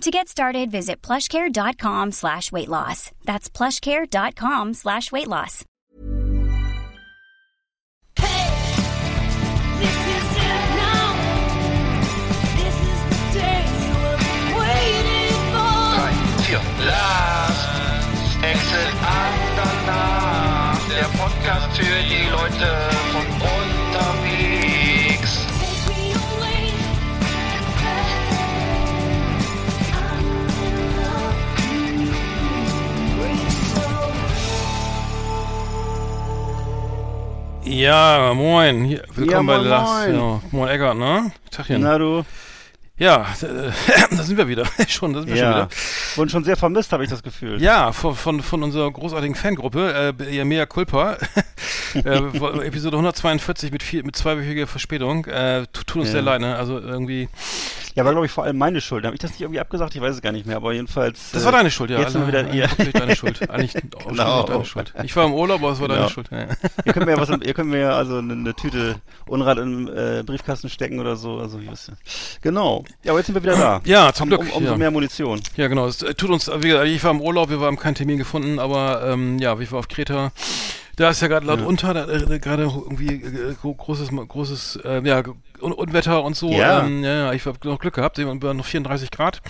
To get started, visit plushcare.com slash weight loss. That's plushcare.com slash weight loss. This is it now. This is the day you waiting for. Der Podcast für die Leute Ja, moin. Hier, willkommen Ja, bei moin, Last. moin. Ja, moin Eckart, ne? Tachchen. Na du? Ja, äh, da sind wir wieder. schon, da sind wir schon Ja. wieder. Wurden schon sehr vermisst, habe ich das Gefühl. Ja, von, von, von unserer großartigen Fangruppe, äh, ja, Mea Culpa, äh, Episode 142 mit, vier, mit zweiwöchiger Verspätung. Äh, tut, tut uns Ja. sehr leid, ne? Also irgendwie. Ja, war glaube ich vor allem meine Schuld. Habe ich das nicht irgendwie abgesagt? Ich weiß es gar nicht mehr, aber jedenfalls. Das äh, war deine Schuld, ja. Jetzt sind wir wieder, Alle- ja. Wirklich deine Schuld. Eigentlich auch Genau. deine Schuld. Ich war im Urlaub, aber es war deine Genau. Schuld. Ja. ihr könnt mir ja was, ihr könnt mir ja also eine, eine Tüte Unrat im äh, Briefkasten stecken oder so. Also weiß ja. Genau. Ja, aber jetzt sind wir wieder da. Ja, zum Um, Glück. um, umso ja. mehr Munition. Ja, genau. Es äh, tut uns, wie gesagt, ich war im Urlaub, wir haben keinen Termin gefunden, aber ähm, ja, ich war auf Kreta. Da ist ja gerade laut Ja. unter, da, äh, gerade irgendwie äh, gro- großes, großes, äh, ja, Un Unwetter und so. Ja. Ähm, ja, ja, ich habe noch Glück gehabt, wir waren noch 34 Grad.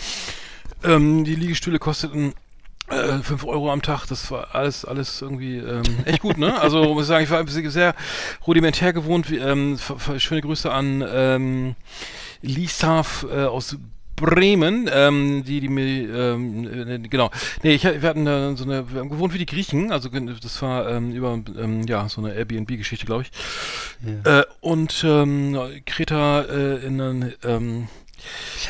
Ähm, die Liegestühle kosteten äh, 5 Euro am Tag, das war alles, alles irgendwie ähm, echt gut, ne? Also muss ich sagen, ich war sehr rudimentär gewohnt. Wie, ähm, schöne Grüße an ähm, Lisav äh, aus Bremen, ähm, die, die mir, ähm, äh, genau, nee, ich, wir hatten äh, so eine, wir haben gewohnt wie die Griechen, also das war ähm, über, ähm, ja, so eine Airbnb-Geschichte, glaube ich. Äh, und ähm, Kreta äh, in einem, ähm,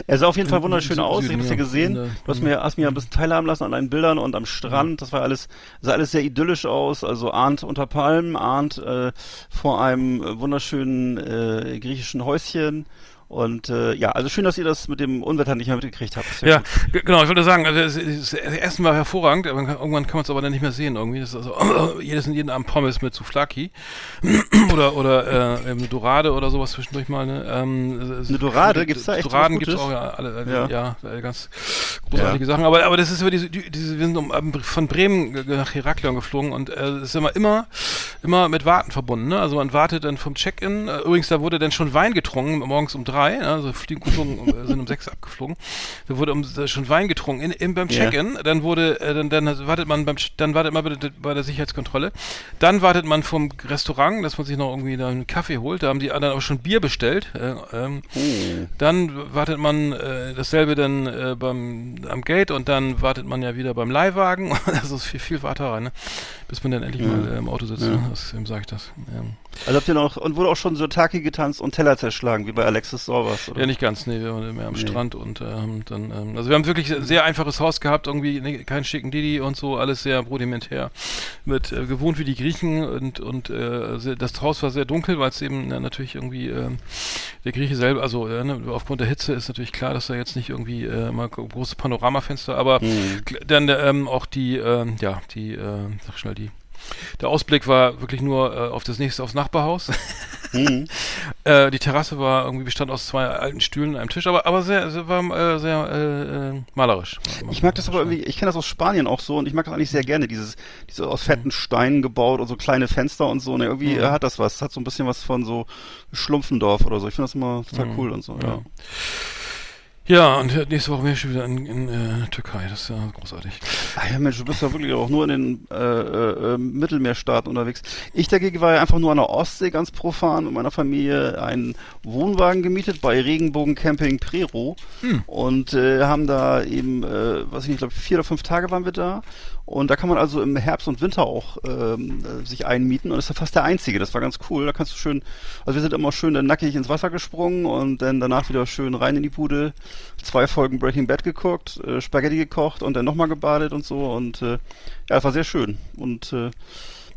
Er sah auf jeden Fall wunderschön im aus. Ich Süden, habe es ja ja. gesehen. Der- Du hast mir, hast mir ein bisschen teilhaben lassen an deinen Bildern und am Strand. Das war alles, sah alles sehr idyllisch aus. Also ahnt unter Palmen, ahnt äh, vor einem äh, wunderschönen äh, griechischen Häuschen. Und äh, ja, also schön, dass ihr das mit dem Unwetter nicht mehr mitgekriegt habt. Ja, g- genau, ich wollte sagen, also das, das, Essen war hervorragend, aber irgendwann kann man es aber dann nicht mehr sehen irgendwie. Das ist also jedes jeden Abend Pommes mit Souflaki oder oder äh, ähm, Dorade oder sowas zwischendurch mal. Ne? Ähm, Eine Dorade? Gibt's da echt Doraden gibt's Gutes? auch ja, alle, alle, Ja. ja. äh, ganz großartige Sachen. Aber aber das ist über diese, die- diese wir sind um, von Bremen nach Heraklion geflogen und äh, es ist immer immer immer mit Warten verbunden. Ne? Also man wartet dann vom Check-in. Äh, übrigens da wurde dann schon Wein getrunken morgens um drei. Ne? Also fliegen geflogen, äh, sind um sechs abgeflogen. Da wurde um, schon Wein getrunken in, in, beim. Check-in. Dann wurde äh, dann, dann wartet man beim dann wartet man bei der, bei der Sicherheitskontrolle. Dann wartet man vom Restaurant, dass man sich noch irgendwie da einen Kaffee holt. Da haben die anderen aber schon Bier bestellt. Äh, ähm, Oh. dann wartet man äh, dasselbe dann äh, beim am Gate und dann wartet man ja wieder beim Leihwagen. das ist viel, viel Warterei, ne? Bis man dann endlich Ja. mal äh, im Auto sitzt. Ja. Ne? Das, wem sag ich das? Ähm, Also habt ihr noch, und wurde auch schon so Taki getanzt und Teller zerschlagen, wie bei Alexis Sorbas, oder? Ja, nicht ganz, nee, wir waren mehr am Nee. Strand und ähm, dann, ähm, also wir haben wirklich ein sehr einfaches Haus gehabt, irgendwie ne, keinen schicken Didi und so, alles sehr rudimentär, mit äh, gewohnt wie die Griechen und und äh, sehr, das Haus war sehr dunkel, weil es eben äh, natürlich irgendwie ähm, der Grieche selber, also äh, ne, aufgrund der Hitze ist natürlich klar, dass da jetzt nicht irgendwie äh, mal gro- große Panoramafenster, aber Hm. kl- dann ähm, auch die, ähm, ja, die, äh, sag schnell die. Der Ausblick war wirklich nur äh, auf das nächste, aufs Nachbarhaus. Hm. Äh, die Terrasse war irgendwie bestand aus zwei alten Stühlen und einem Tisch, aber aber sehr, sehr war äh, sehr äh, äh, malerisch. Ich mag das aber irgendwie, ich kenne das aus Spanien auch so und ich mag das eigentlich sehr gerne, dieses, diese aus fetten Steinen gebaut und so kleine Fenster und so. Ne, irgendwie Mhm. äh, hat das was. Hat so ein bisschen was von so Schlumpfendorf oder so. Ich finde das immer total Mhm. cool und so, Ja. ja. Ja, und nächste Woche bin ich schon wieder in, in äh, Türkei. Das ist ja großartig. Ach ja, Mensch, du bist ja wirklich auch nur in den äh, äh, äh, Mittelmeerstaaten unterwegs. Ich dagegen war ja einfach nur an der Ostsee ganz profan mit meiner Familie einen Wohnwagen gemietet bei Regenbogen Camping Prero Hm. und äh, haben da eben, äh, was ich nicht, glaube vier oder fünf Tage waren wir da und da kann man also im Herbst und Winter auch ähm, äh, sich einmieten und das ist ja fast der einzige. Das war ganz cool. Da kannst du schön, also wir sind immer schön dann nackig ins Wasser gesprungen und dann danach wieder schön rein in die Bude, zwei Folgen Breaking Bad geguckt, äh, Spaghetti gekocht und dann nochmal gebadet und so und äh, ja, das war sehr schön und äh,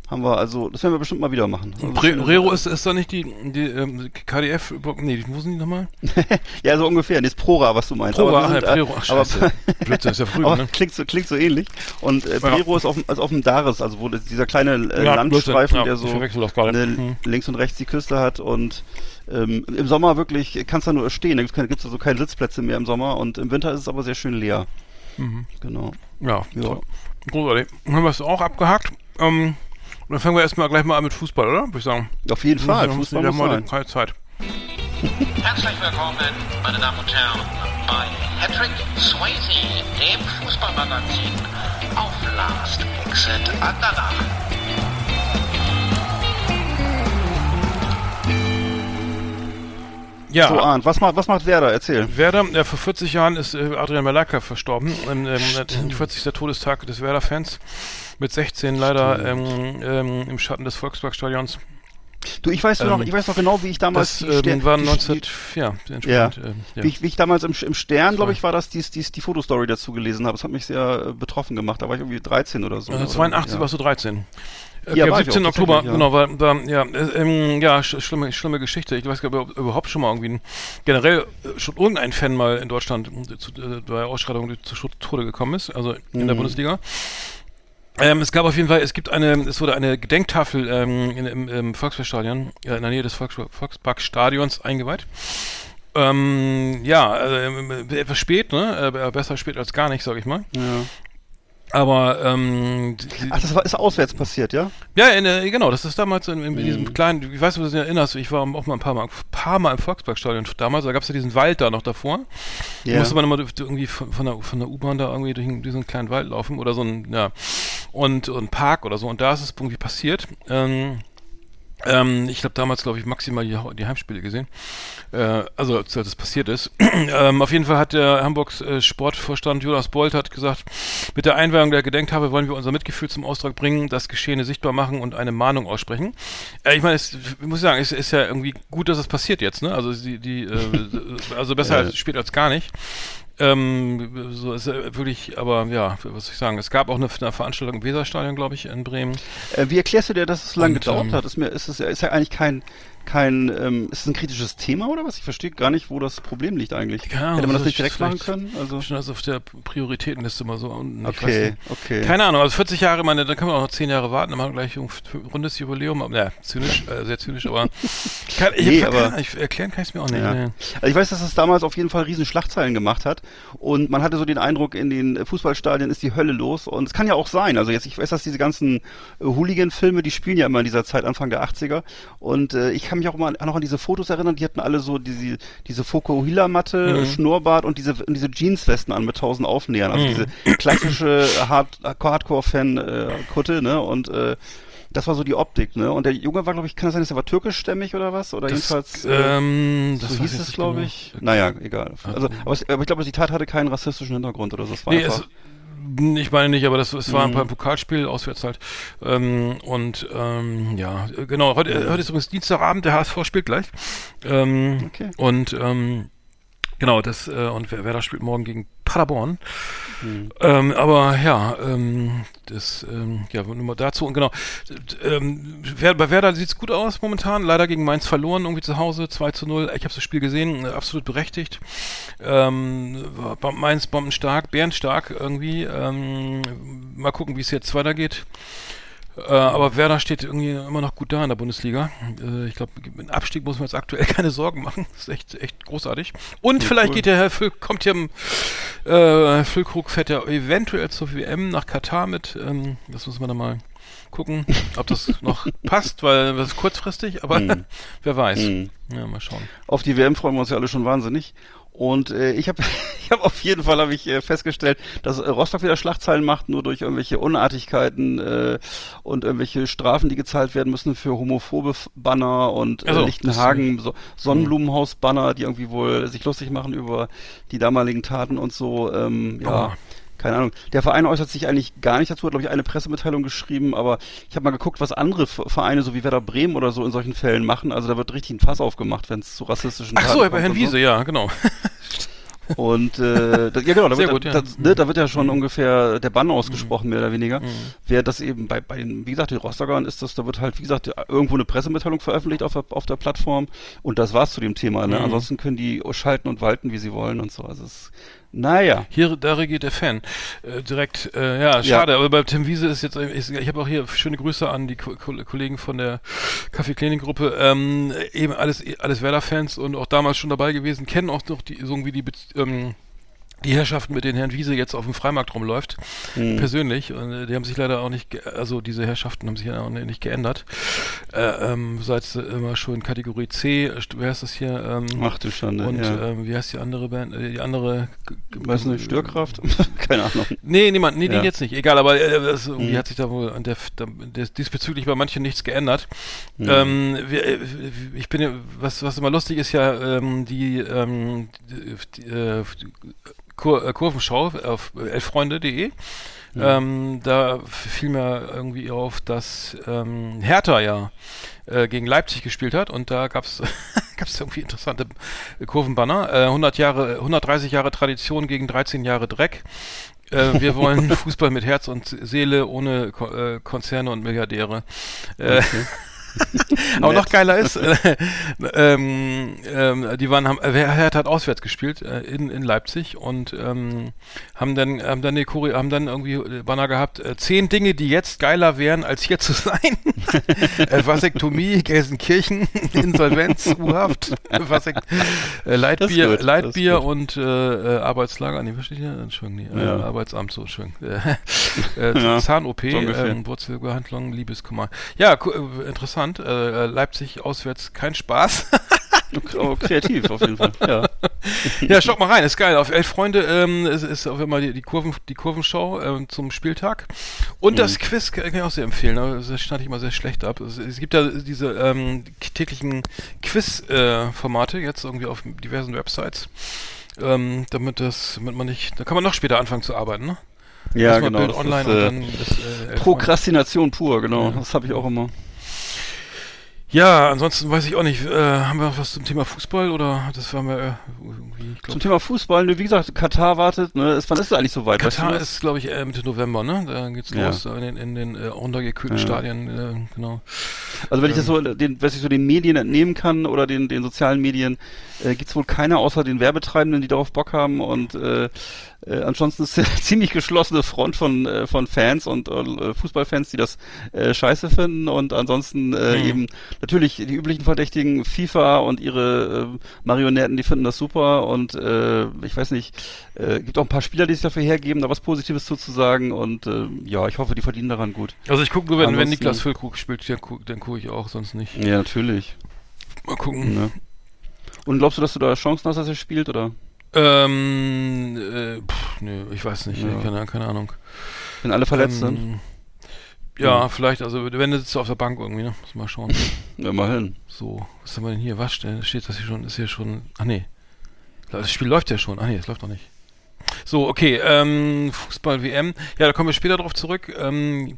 Haben wir also, das werden wir bestimmt mal wieder machen. Also Rero ist, ist da nicht die, die ähm, KDF, nee, wo sind die nochmal? ja, so ungefähr. Das ist Prora, was du meinst. Prora, Aber ach, ja, sind, äh, Prero, ach, aber- scheiße. Blödsinn, ist ja früh, ne? klingt, so, klingt so ähnlich. Und äh, Ja. Prero ist auf, dem- also auf dem Dares, also wo das, dieser kleine äh, Ja, Landstreifen, ja, der so ne, Hm. links und rechts die Küste hat und ähm, im Sommer wirklich kannst du da nur stehen. Da gibt es also keine Sitzplätze mehr im Sommer und im Winter ist es aber sehr schön leer. Mhm. Genau. Ja, Ja. großartig. Dann haben wir es auch abgehakt. Ähm, dann fangen wir erstmal gleich mal an mit Fußball, oder? Würde ich sagen. Auf jeden Fall. Fußball muss mal sein. keine Zeit. Herzlich willkommen, meine Damen und Herren, bei Patrick Swayze, dem Fußballmagazin auf Last Exit Andana. Ja. So, Arndt, was macht, was macht Werder? Erzähl. Werder, ja, vor 40 Jahren ist äh, Adrian Malaka verstorben. Ähm, ähm, 40. Todestag des Werder-Fans. Mit 16 leider ähm, ähm, im Schatten des Volksparkstadions. Du, ich weiß Ähm, noch, ich weiß noch genau, wie ich damals Das ähm, war die- 19... die- Ja, Ja. ähm, ja. Wie, ich, wie ich damals im, im Stern, glaube ich, war das dies, dies, die Fotostory dazu gelesen habe. Das hat mich sehr äh, betroffen gemacht. Da war ich irgendwie 13 oder so. Äh, oder? 82 ja. warst du 13. Ja, war am ich 17. auch, Oktober, tatsächlich, genau, war, war ja, äh, ähm, ja, sch schlimme, schlimme Geschichte. Ich weiß gar nicht, ob überhaupt schon mal irgendwie ein, generell äh, schon irgendein Fan mal in Deutschland äh, zu, äh, bei Ausschreitungen zu Tode gekommen ist, also in der Mhm. Bundesliga. Ähm, es gab auf jeden Fall, es gibt eine, es wurde eine Gedenktafel ähm, in, im, im Volksparkstadion, ja, in der Nähe des Volks Volksparkstadions eingeweiht. Ähm, ja, äh, etwas spät, ne? Äh, besser spät als gar nicht, sag ich mal. Ja. Aber ähm, Ach, das war, ist auswärts passiert, ja? ja, in, äh, genau, das ist damals in, in Mhm. diesem kleinen, ich weiß nicht, ob du dich erinnerst, ich war auch mal ein paar Mal, paar mal im Volksparkstadion damals, da gab es ja diesen Wald da noch davor. Da Ja. musste man immer irgendwie von, von der, von der U-Bahn da irgendwie durch einen- diesen kleinen Wald laufen oder so ein, ja, und, und Park oder so. Und da ist es irgendwie passiert. Ähm, ähm, ich habe damals, glaube ich, maximal die, die Heimspiele gesehen. Äh, also, als das passiert ist. ähm, auf jeden Fall hat der Hamburgs äh, Sportvorstand Jonas Bolt hat gesagt, mit der Einweihung der Gedenktafel wollen wir unser Mitgefühl zum Ausdruck bringen, das Geschehene sichtbar machen und eine Mahnung aussprechen. Äh, ich meine, ich muss sagen, es ist ja irgendwie gut, dass es passiert jetzt, ne? Also die, die äh, also besser Ja. als spät als gar nicht. Ähm, so ist ja wirklich, aber ja, was soll ich sagen? Es gab auch eine, eine Veranstaltung im Weserstadion, glaube ich, in Bremen. Äh, wie erklärst du dir, dass es so lange Und, gedauert ähm, hat? Ist, mir, ist, es, ist ja eigentlich kein, kein ähm, ist es ein kritisches Thema oder was? Ich verstehe gar nicht, wo das Problem liegt eigentlich. Ja, Hätte man das das nicht direkt machen können? Also, Schon das auf der Prioritätenliste mal so unten. Okay, okay. Keine Ahnung, also 40 Jahre, meine, dann kann man auch noch 10 Jahre warten, dann machen wir gleich ein rundes Jubiläum. Aber, ja, zynisch, äh, sehr zynisch, aber, kann, ich, Nee, keine aber- Ahnung, ich erklären kann ich es mir auch nicht. Ja. Nee. Also ich weiß, dass es damals auf jeden Fall riesen Schlagzeilen gemacht hat und man hatte so den Eindruck, in den Fußballstadien ist die Hölle los und es kann ja auch sein. Also jetzt, ich weiß, dass diese ganzen äh, Hooligan-Filme, die spielen ja immer in dieser Zeit, Anfang der 80er und äh, ich kann mich auch immer noch an diese Fotos erinnern, die hatten alle so diese, diese Fokuhila-Matte, Mhm. Schnurrbart und diese, diese Jeanswesten an mit tausend Aufnähern, also Mhm. diese klassische Hard Hardcore-Fan-Kutte, ne, und äh, das war so die Optik, ne? Und der Junge war, glaube ich, kann das sein, dass er war türkischstämmig oder was? Oder Das, jedenfalls. ähm, so hieß es, glaube genau. ich. Naja, egal. Also, aber, es, aber ich glaube, die Tat hatte keinen rassistischen Hintergrund oder so. Es war Nee, einfach. Ich meine nicht, aber das, es war Mhm. ein Pokalspiel, auswärts halt. Ähm, und ähm, ja, genau, heute, heute ist übrigens Dienstagabend, der HSV spielt gleich. Ähm, Okay. Und ähm, genau, das, äh, und wer, Werder spielt morgen gegen Paderborn. Mhm. Ähm, aber ja, ähm, das, ähm, ja, nur mal dazu und genau. Ähm, bei Werder sieht's gut aus momentan. Leider gegen Mainz verloren, irgendwie zu Hause, 2 zu 0. Ich habe das Spiel gesehen, äh, absolut berechtigt. Ähm, Mainz bombenstark, bärenstark irgendwie. Ähm, mal gucken, wie es jetzt weitergeht. Äh, aber Werder steht irgendwie immer noch gut da in der Bundesliga. Äh, ich glaube, mit dem Abstieg muss man jetzt aktuell keine Sorgen machen. Das ist echt, echt großartig. Und Ja, vielleicht cool. geht der Herr Füll, kommt hier, im, äh, Herr Füllkrug fährt ja eventuell zur WM nach Katar mit. Ähm, das muss man dann mal gucken, ob das noch passt, weil das ist kurzfristig, aber Mhm. wer weiß. Mhm. Ja, mal schauen. Auf die WM freuen wir uns ja alle schon wahnsinnig. Und äh, ich habe ich hab auf jeden Fall habe ich äh, festgestellt, dass äh, Rostock wieder Schlagzeilen macht, nur durch irgendwelche Unartigkeiten äh, und irgendwelche Strafen, die gezahlt werden müssen für homophobe Banner und äh, Also, Lichtenhagen so Sonnenblumenhaus-Banner, die irgendwie wohl sich lustig machen über die damaligen Taten und so. Ähm, ja. Keine Ahnung. Der Verein äußert sich eigentlich gar nicht dazu, hat, glaube ich, eine Pressemitteilung geschrieben, aber ich habe mal geguckt, was andere Vereine, so wie Werder Bremen oder so, in solchen Fällen machen. Also da wird richtig ein Fass aufgemacht, wenn es zu rassistischen Ach so, bei Herrn Wiese, ja, genau. Und äh, da, ja genau, da wird, gut, da, ja. das, ne, da wird ja schon ungefähr der Bann ausgesprochen, mehr oder weniger. Mhm. Während das eben bei, bei den, wie gesagt, den Rostockern ist das, da wird halt, wie gesagt, irgendwo eine Pressemitteilung veröffentlicht auf der, auf der Plattform und das war's zu dem Thema. Ne? Mhm. Ansonsten können die schalten und walten, wie sie wollen und so. Also es, naja. Hier, da regiert der Fan. Äh, direkt, äh, ja, schade, aber bei Tim Wiese ist jetzt, ich, ich habe auch hier schöne Grüße an die Ko Ko Kollegen von der Kaffee Klinik Gruppe, ähm, eben alles, alles Werder-Fans und auch damals schon dabei gewesen, kennen auch noch die, so irgendwie die, ähm, die Herrschaften, mit denen Herrn Wiese jetzt auf dem Freimarkt rumläuft, Hm. persönlich. Und äh, die haben sich leider auch nicht, also diese Herrschaften haben sich ja auch nicht geändert. Äh, ähm, seit immer schon Kategorie C, wer heißt das hier? Ähm, Ach du Schande. und ja. ähm, wie heißt die andere Band? Äh, die andere. Weiß nicht, Störkraft? Keine Ahnung. Nee, niemand, nee, Ja. den jetzt nicht. Egal, aber äh, das, irgendwie Mhm. hat sich da wohl an der, der, diesbezüglich bei manchen nichts geändert. Mhm. Ähm, wir, äh, ich bin was, was immer lustig ist ja, ähm, die, ähm, die, die, äh, die Kur äh, Kurvenschau auf elffreunde.de. Mhm. Ähm, da fiel mir irgendwie auf, dass ähm, Hertha ja äh, gegen Leipzig gespielt hat und da gab's gab's irgendwie interessante Kurvenbanner. Äh, 100 Jahre, 130 Jahre Tradition gegen 13 Jahre Dreck. Äh, wir wollen Fußball mit Herz und Seele ohne Ko äh, Konzerne und Milliardäre. Äh, aber noch geiler ist, äh, ähm, ähm, die waren, haben, äh, Hertha hat auswärts gespielt äh, in, in Leipzig und ähm, haben dann, haben dann, die Choreo, haben dann irgendwie äh, Banner gehabt, äh, zehn Dinge, die jetzt geiler wären, als hier zu sein. äh, Vasektomie, Gelsenkirchen, Insolvenz, U-Haft, Vasekt, Leitbier, Leitbier und Arbeitslager, nee, was steht hier? Entschuldigung, nee, Ja. Arbeitsamt, so, schön. Zahn-OP, so ähm, Wurzelbehandlung, Liebeskummer. Ja, äh, interessant. Äh, Leipzig auswärts kein Spaß. Oh, kreativ auf jeden Fall. Ja. ja, schaut mal rein, ist geil. Auf Elf Freunde ähm, ist, ist auch immer die, die, Kurven, die Kurvenschau ähm, zum Spieltag. Und Mhm. das Quiz kann ich auch sehr empfehlen. aber Das schneide ich immer sehr schlecht ab. Es, es gibt ja diese ähm, täglichen Quiz-Formate jetzt irgendwie auf diversen Websites. Ähm, damit das, damit man nicht, da kann man noch später anfangen zu arbeiten, ne? Ja, genau. Bild das online ist, und äh, dann das, äh, Prokrastination pur, genau. Ja. Das habe ich auch immer. Ja, ansonsten weiß ich auch nicht. Äh, haben wir noch was zum Thema Fußball oder das war mir äh, irgendwie, ich Zum glaube, Thema Fußball, ne, wie gesagt, Katar wartet, ne, ist, wann ist es eigentlich so weit? weißt Katar du das? ist, glaube ich, äh, Mitte November, ne? Da geht's Ja. los in den, in den äh, runtergekühlten Ja. Stadien, äh, genau. Also wenn ich das so, ähm, den, was ich so den Medien entnehmen kann oder den, den sozialen Medien, äh, gibt's wohl keiner außer den Werbetreibenden, die darauf Bock haben und äh, äh, ansonsten ist eine ziemlich geschlossene Front von, äh, von Fans und äh, Fußballfans, die das äh, scheiße finden und ansonsten äh, Mhm. eben natürlich die üblichen Verdächtigen FIFA und ihre äh, Marionetten, die finden das super und äh, ich weiß nicht, äh, gibt auch ein paar Spieler, die sich dafür hergeben, da was Positives zuzusagen und äh, ja, ich hoffe, die verdienen daran gut. Also ich gucke nur, wenn, wenn Niklas Füllkrug spielt, dann gucke guck ich auch, sonst nicht. Ja, natürlich. Mal gucken. Ne? Und glaubst du, dass du da Chancen hast, dass er spielt, oder? Ähm, äh, pff, nö, ich weiß nicht, Ja. keine, keine Ahnung. Wenn alle verletzt sind? ähm, Ja, vielleicht, also wenn du sitzt auf der Bank irgendwie, ne? Muss mal schauen. Ja, immerhin. So, was haben wir denn hier? Was steht steht das hier schon? Ist hier schon. Ach nee. Das Spiel läuft ja schon. Ach nee, es läuft noch nicht. So, okay, ähm, Fußball-WM. Ja, da kommen wir später drauf zurück. Ähm,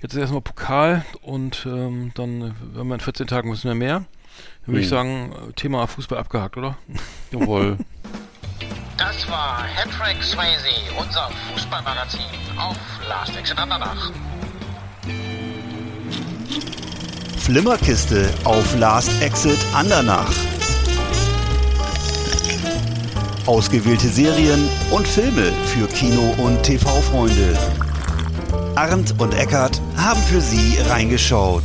jetzt ist erstmal Pokal und ähm, dann, wenn wir in 14 Tagen müssen wir mehr. Dann würde ich Hm. sagen, äh, Thema Fußball abgehakt, oder? Jawohl. Das war Hattrick Swayze, unser Fußballmagazin auf Last Exit Andernach. Flimmerkiste auf Last Exit Andernach. Ausgewählte Serien und Filme für Kino- und TV-Freunde. Arndt und Eckart haben für Sie reingeschaut.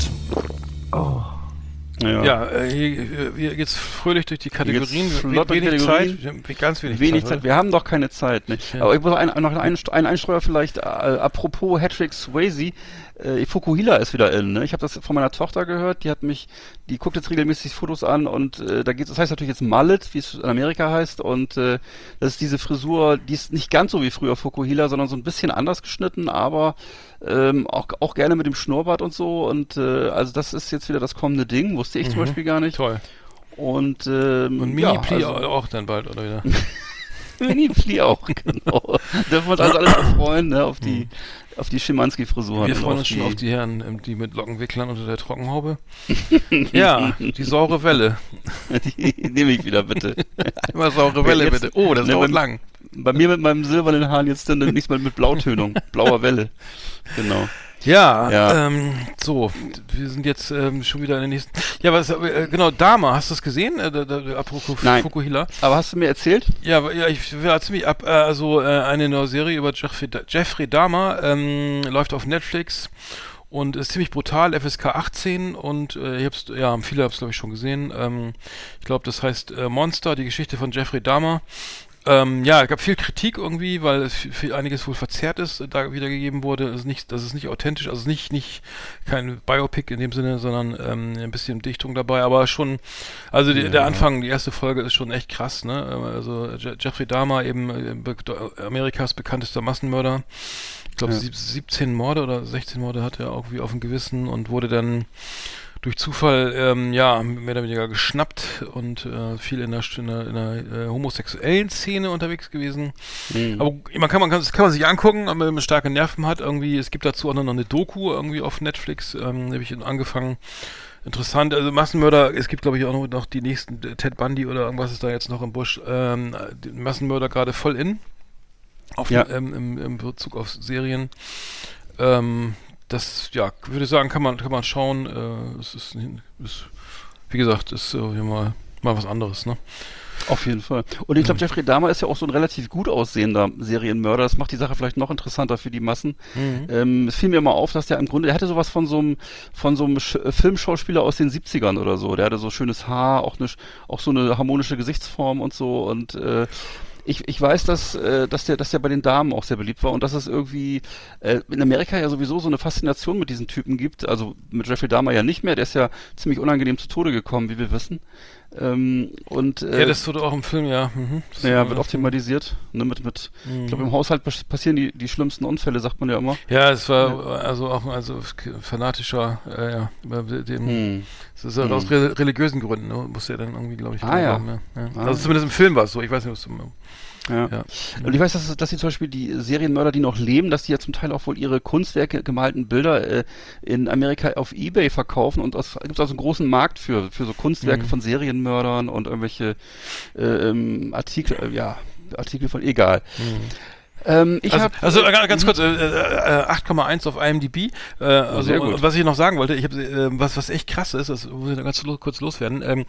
Ja. Ja, äh, hier, hier geht's fröhlich durch die Kategorien. die wenig Kategorien. Zeit, ganz wenig, Wenig Zeit. Zeit, wir haben doch keine Zeit. Ne? Ja. Aber ich muss ein, noch einen, einen Einstreuer vielleicht, äh, apropos Hattrick Swayze, äh, Fukuhila ist wieder in. Ne? Ich habe das von meiner Tochter gehört, die hat mich, die guckt jetzt regelmäßig Fotos an und äh, da geht's, das heißt natürlich jetzt Mullet, wie es in Amerika heißt und äh, das ist diese Frisur, die ist nicht ganz so wie früher Fukuhila, sondern so ein bisschen anders geschnitten, aber ähm, auch, auch gerne mit dem Schnurrbart und so und äh, also das ist jetzt wieder das kommende Ding, wusste ich zum Mhm. Beispiel gar nicht. Toll. Und, ähm, Und ja, Mini-Pli also- auch dann bald, oder wieder? Mini-Pli auch, genau. Dürfen wir uns also alle freuen, ne, auf die auf die Schimanski-Frisuren. Wir freuen uns schon auf die Herren, ähm, die mit Lockenwicklern unter der Trockenhaube. ja, die saure Welle. die nehme ich wieder, bitte. Einmal saure Welle, Jetzt- bitte. Oh, das Ne, dauert bei- lang. Bei mir mit meinem silbernen Haaren jetzt dann nächstes Mal mit Blautönung. Blauer Welle. Genau. Ja, Ja. Ähm, so, wir sind jetzt ähm, schon wieder in den nächsten. Ja, was, äh, genau, Dama, hast du das gesehen? Äh, da, da, apropos Nein. Fukuhila. Aber hast du mir erzählt? Ja, aber- ja, ich war ziemlich ab. Äh, also äh, eine neue Serie über Jeffrey, Jeffrey Dahmer ähm, läuft auf Netflix und ist ziemlich brutal, FSK 18 und äh, ich hab's, ja, viele haben es glaube ich schon gesehen. Ähm, ich glaube, das heißt äh, Monster, die Geschichte von Jeffrey Dahmer. Ähm, ja, es gab viel Kritik irgendwie, weil es viel, einiges wohl verzerrt ist, da wiedergegeben wurde. Es ist nicht, das ist nicht authentisch, also nicht, nicht kein Biopic in dem Sinne, sondern ähm, ein bisschen Dichtung dabei, aber schon, also die, der Anfang, die erste Folge ist schon echt krass, ne? Also Je Jeffrey Dahmer, eben äh, Amerikas bekanntester Massenmörder. Ich glaube, Ja. sieb- 17 Morde oder 16 Morde hat er irgendwie auf dem Gewissen und wurde dann durch Zufall ähm, ja mehr oder weniger geschnappt und äh, viel in der, in der, in der äh, homosexuellen Szene unterwegs gewesen. Mhm. Aber man kann man kann, das kann man sich angucken, wenn man starke Nerven hat. Irgendwie es gibt dazu auch noch eine Doku irgendwie auf Netflix. Ähm, habe ich angefangen. Interessant, also Massenmörder, es gibt glaube ich auch noch, die nächsten, äh, Ted Bundy oder irgendwas ist da jetzt noch im Busch. Ähm, Massenmörder gerade voll in. Auf, Ja. ähm, im, Im Bezug auf Serien. Ähm, das, ja, würde ich sagen, kann man, kann man schauen. Äh, es ist, ist, wie gesagt, ist äh, mal, mal was anderes, ne? Auf jeden Fall. Und ich glaube, Jeffrey Dahmer ist ja auch so ein relativ gut aussehender Serienmörder. Das macht die Sache vielleicht noch interessanter für die Massen. Ähm, es fiel mir mal auf, dass der im Grunde, der hatte sowas von so einem, von so einem Sch äh, Filmschauspieler aus den 70ern oder so. Der hatte so schönes Haar, auch, eine, auch so eine harmonische Gesichtsform und so. Und äh, ich, ich weiß, dass, äh, dass, der, dass der bei den Damen auch sehr beliebt war und dass es irgendwie äh, in Amerika ja sowieso so eine Faszination mit diesen Typen gibt. Also mit Jeffrey Dahmer ja nicht mehr. Der ist ja ziemlich unangenehm zu Tode gekommen, wie wir wissen. Ähm, und äh, Ja, das wurde auch im Film, ja. Mhm. Ja, wird auch thematisiert. Ne, mit, mit, Mhm. Ich glaube, im Haushalt pas- passieren die, die schlimmsten Unfälle, sagt man ja immer. Ja, es war also auch also fanatischer, äh, ja, den, Hm. es ist halt aus re religiösen Gründen, ne, musste er dann irgendwie, glaube ich, Ah, ja. ja. ja. Ah. Also zumindest im Film war es so, ich weiß nicht, was du, Ja. ja. Und ich weiß, dass, dass sie zum Beispiel die Serienmörder, die noch leben, dass die ja zum Teil auch wohl ihre Kunstwerke, gemalten Bilder äh, in Amerika auf Ebay verkaufen und es gibt also einen großen Markt für, für so Kunstwerke Mhm. von Serienmördern und irgendwelche äh, ähm, Artikel, äh, ja, Artikel von, egal. Ähm, ich also, hab, also äh, ganz kurz, äh, äh, 8,1 auf IMDb. Äh, also sehr gut. und was ich noch sagen wollte, ich habe äh, was was echt krass ist, das muss ich noch ganz lo kurz loswerden. Ähm,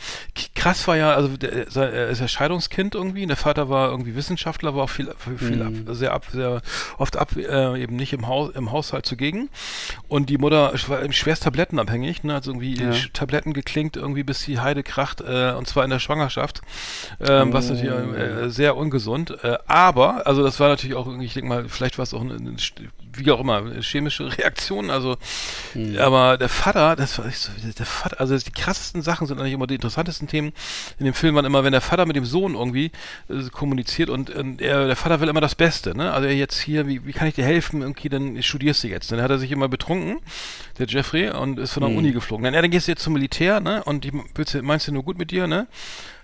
krass war ja, also der, er ist ja Scheidungskind irgendwie. Der Vater war irgendwie Wissenschaftler, war auch viel, viel ab, sehr ab, sehr oft ab, äh, eben nicht im Haus im Haushalt zugegen. Und die Mutter war schwerst tablettenabhängig, ne, hat irgendwie Ja. Tabletten geklingt, irgendwie bis die Heide kracht, äh, und zwar in der Schwangerschaft, ähm, was natürlich äh, sehr ungesund. Äh, aber, also das war natürlich auch, irgendwie, ich denke mal, vielleicht war es auch eine, eine, wie auch immer, chemische Reaktion. Also, aber der Vater, das war echt so, der Vater, also die krassesten Sachen sind eigentlich immer die interessantesten Themen in dem Film waren immer, wenn der Vater mit dem Sohn irgendwie äh, kommuniziert und, und er, der Vater will immer das Beste, ne? Also er jetzt hier, wie, wie kann ich dir helfen? Irgendwie, dann studierst du jetzt. Dann hat er sich immer betrunken, der Jeffrey, und ist von der Uni geflogen. Dann, ja, dann gehst du jetzt zum Militär, ne? Und die, willst meinst du nur gut mit dir, ne?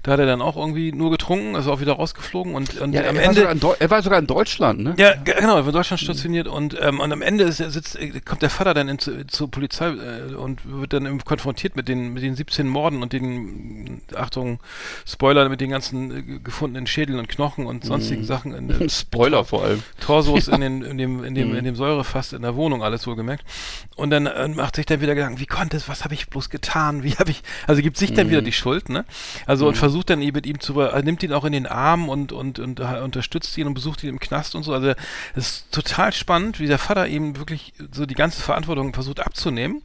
Da hat er dann auch irgendwie nur getrunken, ist auch wieder rausgeflogen und, und ja, am er, war Ende. sogar in Deu- er war sogar in Deutschland, ne? Ja, ge- genau, er war in Deutschland stationiert und, ähm, und am Ende ist, sitzt, äh, kommt der Vater dann in, zu, zur Polizei äh, und wird dann eben konfrontiert mit den, mit den 17 Morden und den, Achtung, Spoiler, mit den ganzen äh, ge- gefundenen Schädeln und Knochen und sonstigen Sachen in der Spoiler vor allem. Torsos in, den, in dem, in dem, Mhm. in dem Säurefass in der Wohnung, alles wohlgemerkt. Und dann äh, macht sich dann wieder Gedanken, wie konnte es, was habe ich bloß getan, wie habe ich, also gibt sich dann wieder die Schuld, ne? Also und versucht dann eben mit ihm zu, er nimmt ihn auch in den Arm und, und, und unterstützt ihn und besucht ihn im Knast und so. Also es ist total spannend, wie der Vater eben wirklich so die ganze Verantwortung versucht abzunehmen.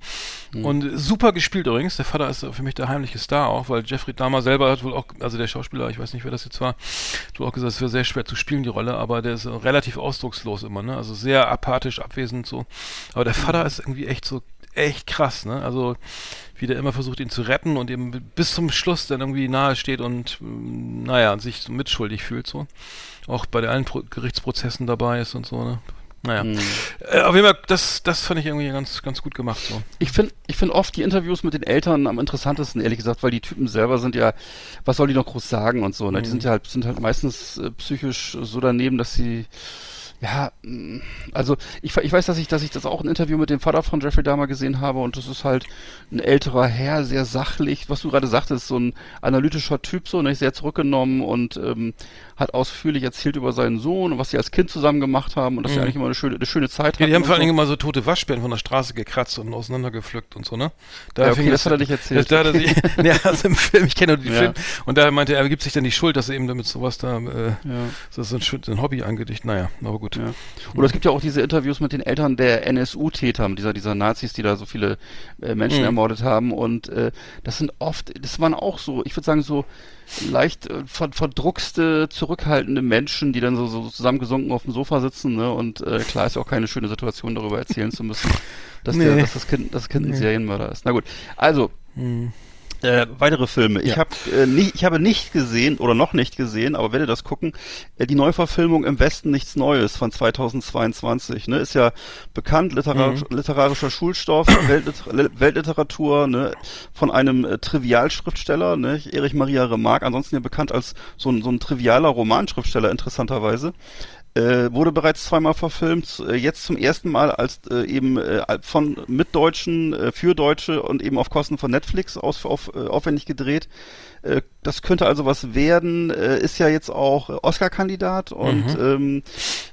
Und super gespielt übrigens. Der Vater ist für mich der heimliche Star auch, weil Jeffrey Dahmer selber hat wohl auch, also der Schauspieler, ich weiß nicht, wer das jetzt war, hat wohl auch gesagt, es wäre sehr schwer zu spielen, die Rolle, aber der ist relativ ausdruckslos immer, ne? Also sehr apathisch, abwesend so. Aber der Vater ist irgendwie echt so, echt krass, ne? Also wie der immer versucht, ihn zu retten und eben bis zum Schluss dann irgendwie nahe steht und mm, naja, sich so mitschuldig fühlt so. Auch bei allen Pro Gerichtsprozessen dabei ist und so, ne? Naja. Äh, auf jeden Fall, das, das fand ich irgendwie ganz, ganz gut gemacht so. Ich finde ich find oft die Interviews mit den Eltern am interessantesten, ehrlich gesagt, weil die Typen selber sind ja, was soll die noch groß sagen und so, ne? Die sind ja halt, sind halt meistens äh, psychisch so daneben, dass sie, Ja, mh, also ich, ich weiß, dass ich, dass ich das auch ein Interview mit dem Vater von Jeffrey Dahmer gesehen habe und das ist halt ein älterer Herr, sehr sachlich, was du gerade sagtest, so ein analytischer Typ, so ne, sehr zurückgenommen und ähm, hat ausführlich erzählt über seinen Sohn und was sie als Kind zusammen gemacht haben und dass sie eigentlich immer eine schöne, eine schöne Zeit Mhm. Ja, die hatten haben vor allen Dingen immer so tote Waschbären von der Straße gekratzt und auseinandergepflückt und so, ne? Da Ja, okay, das hat er nicht erzählt. Da, da, ja, also im Film, ich kenne nur den Ja. Film. Und da meinte er, er gibt sich dann die Schuld, dass er eben damit sowas da, äh, Ja. das ist so ein, ein Hobby angedicht. Naja, aber gut. Ja. Oder es gibt ja auch diese Interviews mit den Eltern der NSU-Täter, dieser, dieser Nazis, die da so viele äh, Menschen Mhm. ermordet haben. Und äh, das sind oft, das waren auch so, ich würde sagen, so leicht äh, ver verdruckste, zurückhaltende Menschen, die dann so, so zusammengesunken auf dem Sofa sitzen. Ne? Und äh, klar ist ja auch keine schöne Situation, darüber erzählen zu müssen, dass, der, Nee. dass das Kind, das Kind ein Serienmörder ist. Na gut, also äh, weitere Filme. Ich Ja. habe äh, nicht, ich habe nicht gesehen oder noch nicht gesehen, aber werde das gucken. Äh, die Neuverfilmung im Westen nichts Neues von 2022. Ne, ist ja bekannt literarisch, literarischer Schulstoff, Weltliter Weltliteratur, ne, von einem äh, Trivialschriftsteller, ne, Erich Maria Remarque, ansonsten ja bekannt als so ein, so ein trivialer Romanschriftsteller interessanterweise. Äh, wurde bereits zweimal verfilmt, äh, jetzt zum ersten Mal als äh, eben äh, von mit Deutschen äh, für Deutsche und eben auf Kosten von Netflix aus, auf, aufwendig gedreht. Das könnte also was werden, ist ja jetzt auch Oscar-Kandidat und ähm,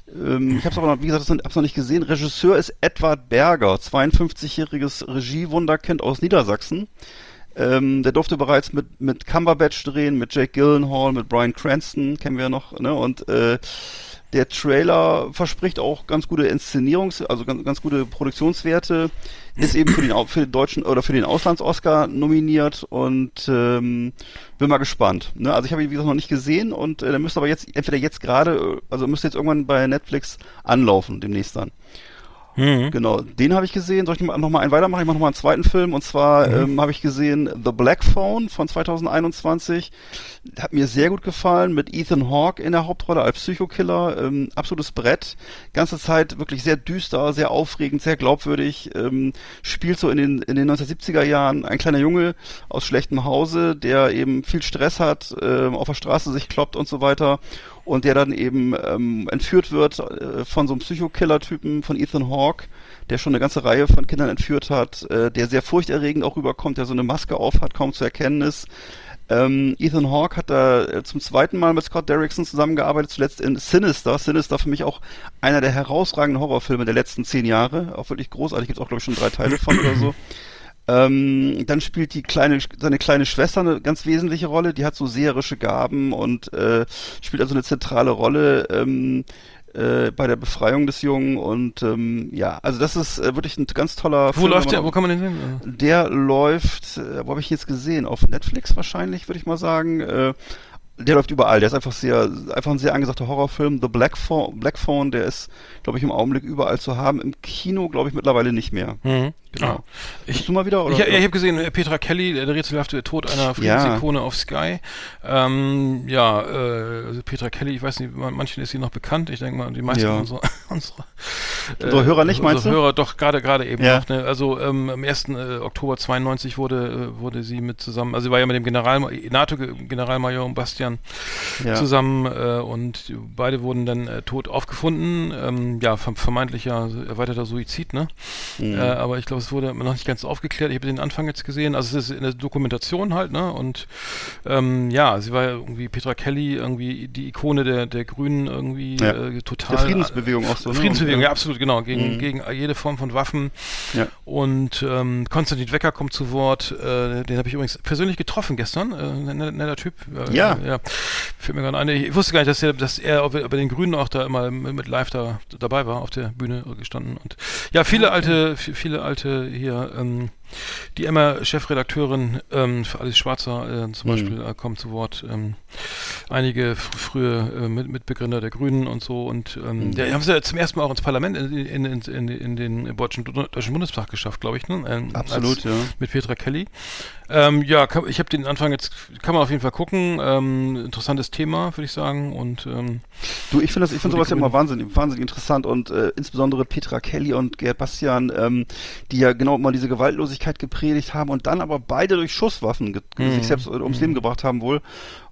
ähm, ich habe es aber noch, wie gesagt, hab's noch nicht gesehen. Regisseur ist Edward Berger, 52-jähriges Regiewunderkind aus Niedersachsen. Ähm, der durfte bereits mit, mit Cumberbatch drehen, mit Jake Gyllenhaal, mit Brian Cranston, kennen wir ja noch, ne? Und äh, der Trailer verspricht auch ganz gute Inszenierungs-, also ganz, ganz gute Produktionswerte, ist eben für den, für den deutschen oder für den Auslands-Oscar nominiert und ähm, bin mal gespannt. Ne? Also ich habe ihn wie gesagt noch nicht gesehen und äh, der müsste aber jetzt entweder jetzt gerade, äh, also müsste jetzt irgendwann bei Netflix anlaufen demnächst dann. Mhm. Genau, den habe ich gesehen. Soll ich noch mal einen weitermachen? Ich mache noch mal einen zweiten Film. Und zwar ähm, habe ich gesehen The Black Phone von 2021. Hat mir sehr gut gefallen mit Ethan Hawke in der Hauptrolle als Psychokiller. Ähm, absolutes Brett. Ganze Zeit wirklich sehr düster, sehr aufregend, sehr glaubwürdig. Ähm, spielt so in den, in den 1970er Jahren ein kleiner Junge aus schlechtem Hause, der eben viel Stress hat, ähm, auf der Straße sich kloppt und so weiter und der dann eben ähm, entführt wird äh, von so einem Psychokiller-Typen von Ethan Hawke, der schon eine ganze Reihe von Kindern entführt hat, äh, der sehr furchterregend auch rüberkommt, der so eine Maske auf hat, kaum zu erkennen ist. Ähm, Ethan Hawke hat da äh, zum zweiten Mal mit Scott Derrickson zusammengearbeitet, zuletzt in Sinister. Sinister für mich auch einer der herausragenden Horrorfilme der letzten zehn Jahre. Auch wirklich großartig, gibt auch glaube ich schon drei Teile von oder so. Ähm, dann spielt die kleine, seine kleine Schwester eine ganz wesentliche Rolle. Die hat so seherische Gaben und äh, spielt also eine zentrale Rolle ähm, äh, bei der Befreiung des Jungen. Und ähm, ja, also das ist äh, wirklich ein ganz toller Wo Film. läuft wenn der? Wo kann man den sehen? der läuft, äh, wo habe ich ihn jetzt gesehen? Auf Netflix wahrscheinlich, würde ich mal sagen. Äh, der läuft überall. Der ist einfach sehr, einfach ein sehr angesagter Horrorfilm. The Black Phone, Black Phone der ist, glaube ich, im Augenblick überall zu haben. Im Kino, glaube ich, mittlerweile nicht mehr. Mhm. Genau. Ah. Bist du mal wieder? Oder? Ich, ja, ich habe gesehen, äh, Petra Kelly, der rätselhafte Tod einer Friedensikone auf Sky. Ähm, ja, äh, also Petra Kelly, ich weiß nicht, man- manchen ist sie noch bekannt. Ich denke mal, die meisten Ja. unserer, unserer, Unsere Hörer nicht, meinst unsere du? Hörer doch gerade gerade eben Ja. noch. Ne? Also ähm, am 1. Äh, Oktober 92 wurde äh, wurde sie mit zusammen, also sie war ja mit dem General NATO-Generalmajor Bastian Ja. zusammen äh, und beide wurden dann äh, tot aufgefunden. Ähm, ja, verm vermeintlicher erweiterter Suizid, ne? Mhm. Äh, aber ich glaube, es wurde noch nicht ganz aufgeklärt. Ich habe den Anfang jetzt gesehen. Also es ist in der Dokumentation halt, ne? Und ähm, ja, sie war ja irgendwie Petra Kelly, irgendwie die Ikone der, der Grünen, irgendwie Ja. äh, total. Der Friedensbewegung auch so, ne? Friedensbewegung, Und, ja, absolut, genau. Gegen, Mhm. gegen jede Form von Waffen. Ja. Und ähm, Konstantin Wecker kommt zu Wort. Äh, den habe ich übrigens persönlich getroffen gestern. Äh, ein netter, netter Typ. Äh, Ja. ja. Fällt mir gerade ein. Ich wusste gar nicht, dass er, dass er bei den Grünen auch da immer mit live da dabei war, auf der Bühne gestanden. Und ja, viele alte, vi- viele alte hier, ähm, die Emma-Chefredakteurin ähm, für Alice Schwarzer äh, zum Mhm. Beispiel äh, kommt zu Wort. Ähm, einige fr frühe äh, mit Mitbegründer der Grünen und so. Und ähm, Mhm. der haben sie ja zum ersten Mal auch ins Parlament, in, in, in, in, in den deutschen, deutschen Bundestag geschafft, glaube ich. Ne? Ähm, Absolut, als, ja. Mit Petra Kelly. Ähm, ja, kann, ich habe den Anfang jetzt, kann man auf jeden Fall gucken. Ähm, interessantes Thema, würde ich sagen. Und ähm, Du, ich finde das, ich finde sowas ja immer wahnsinnig, wahnsinnig interessant und äh, insbesondere Petra Kelly und Gerd Bastian, ähm, die ja genau mal diese Gewaltlosigkeit gepredigt haben und dann aber beide durch Schusswaffen Mhm. sich selbst äh, ums Leben gebracht haben wohl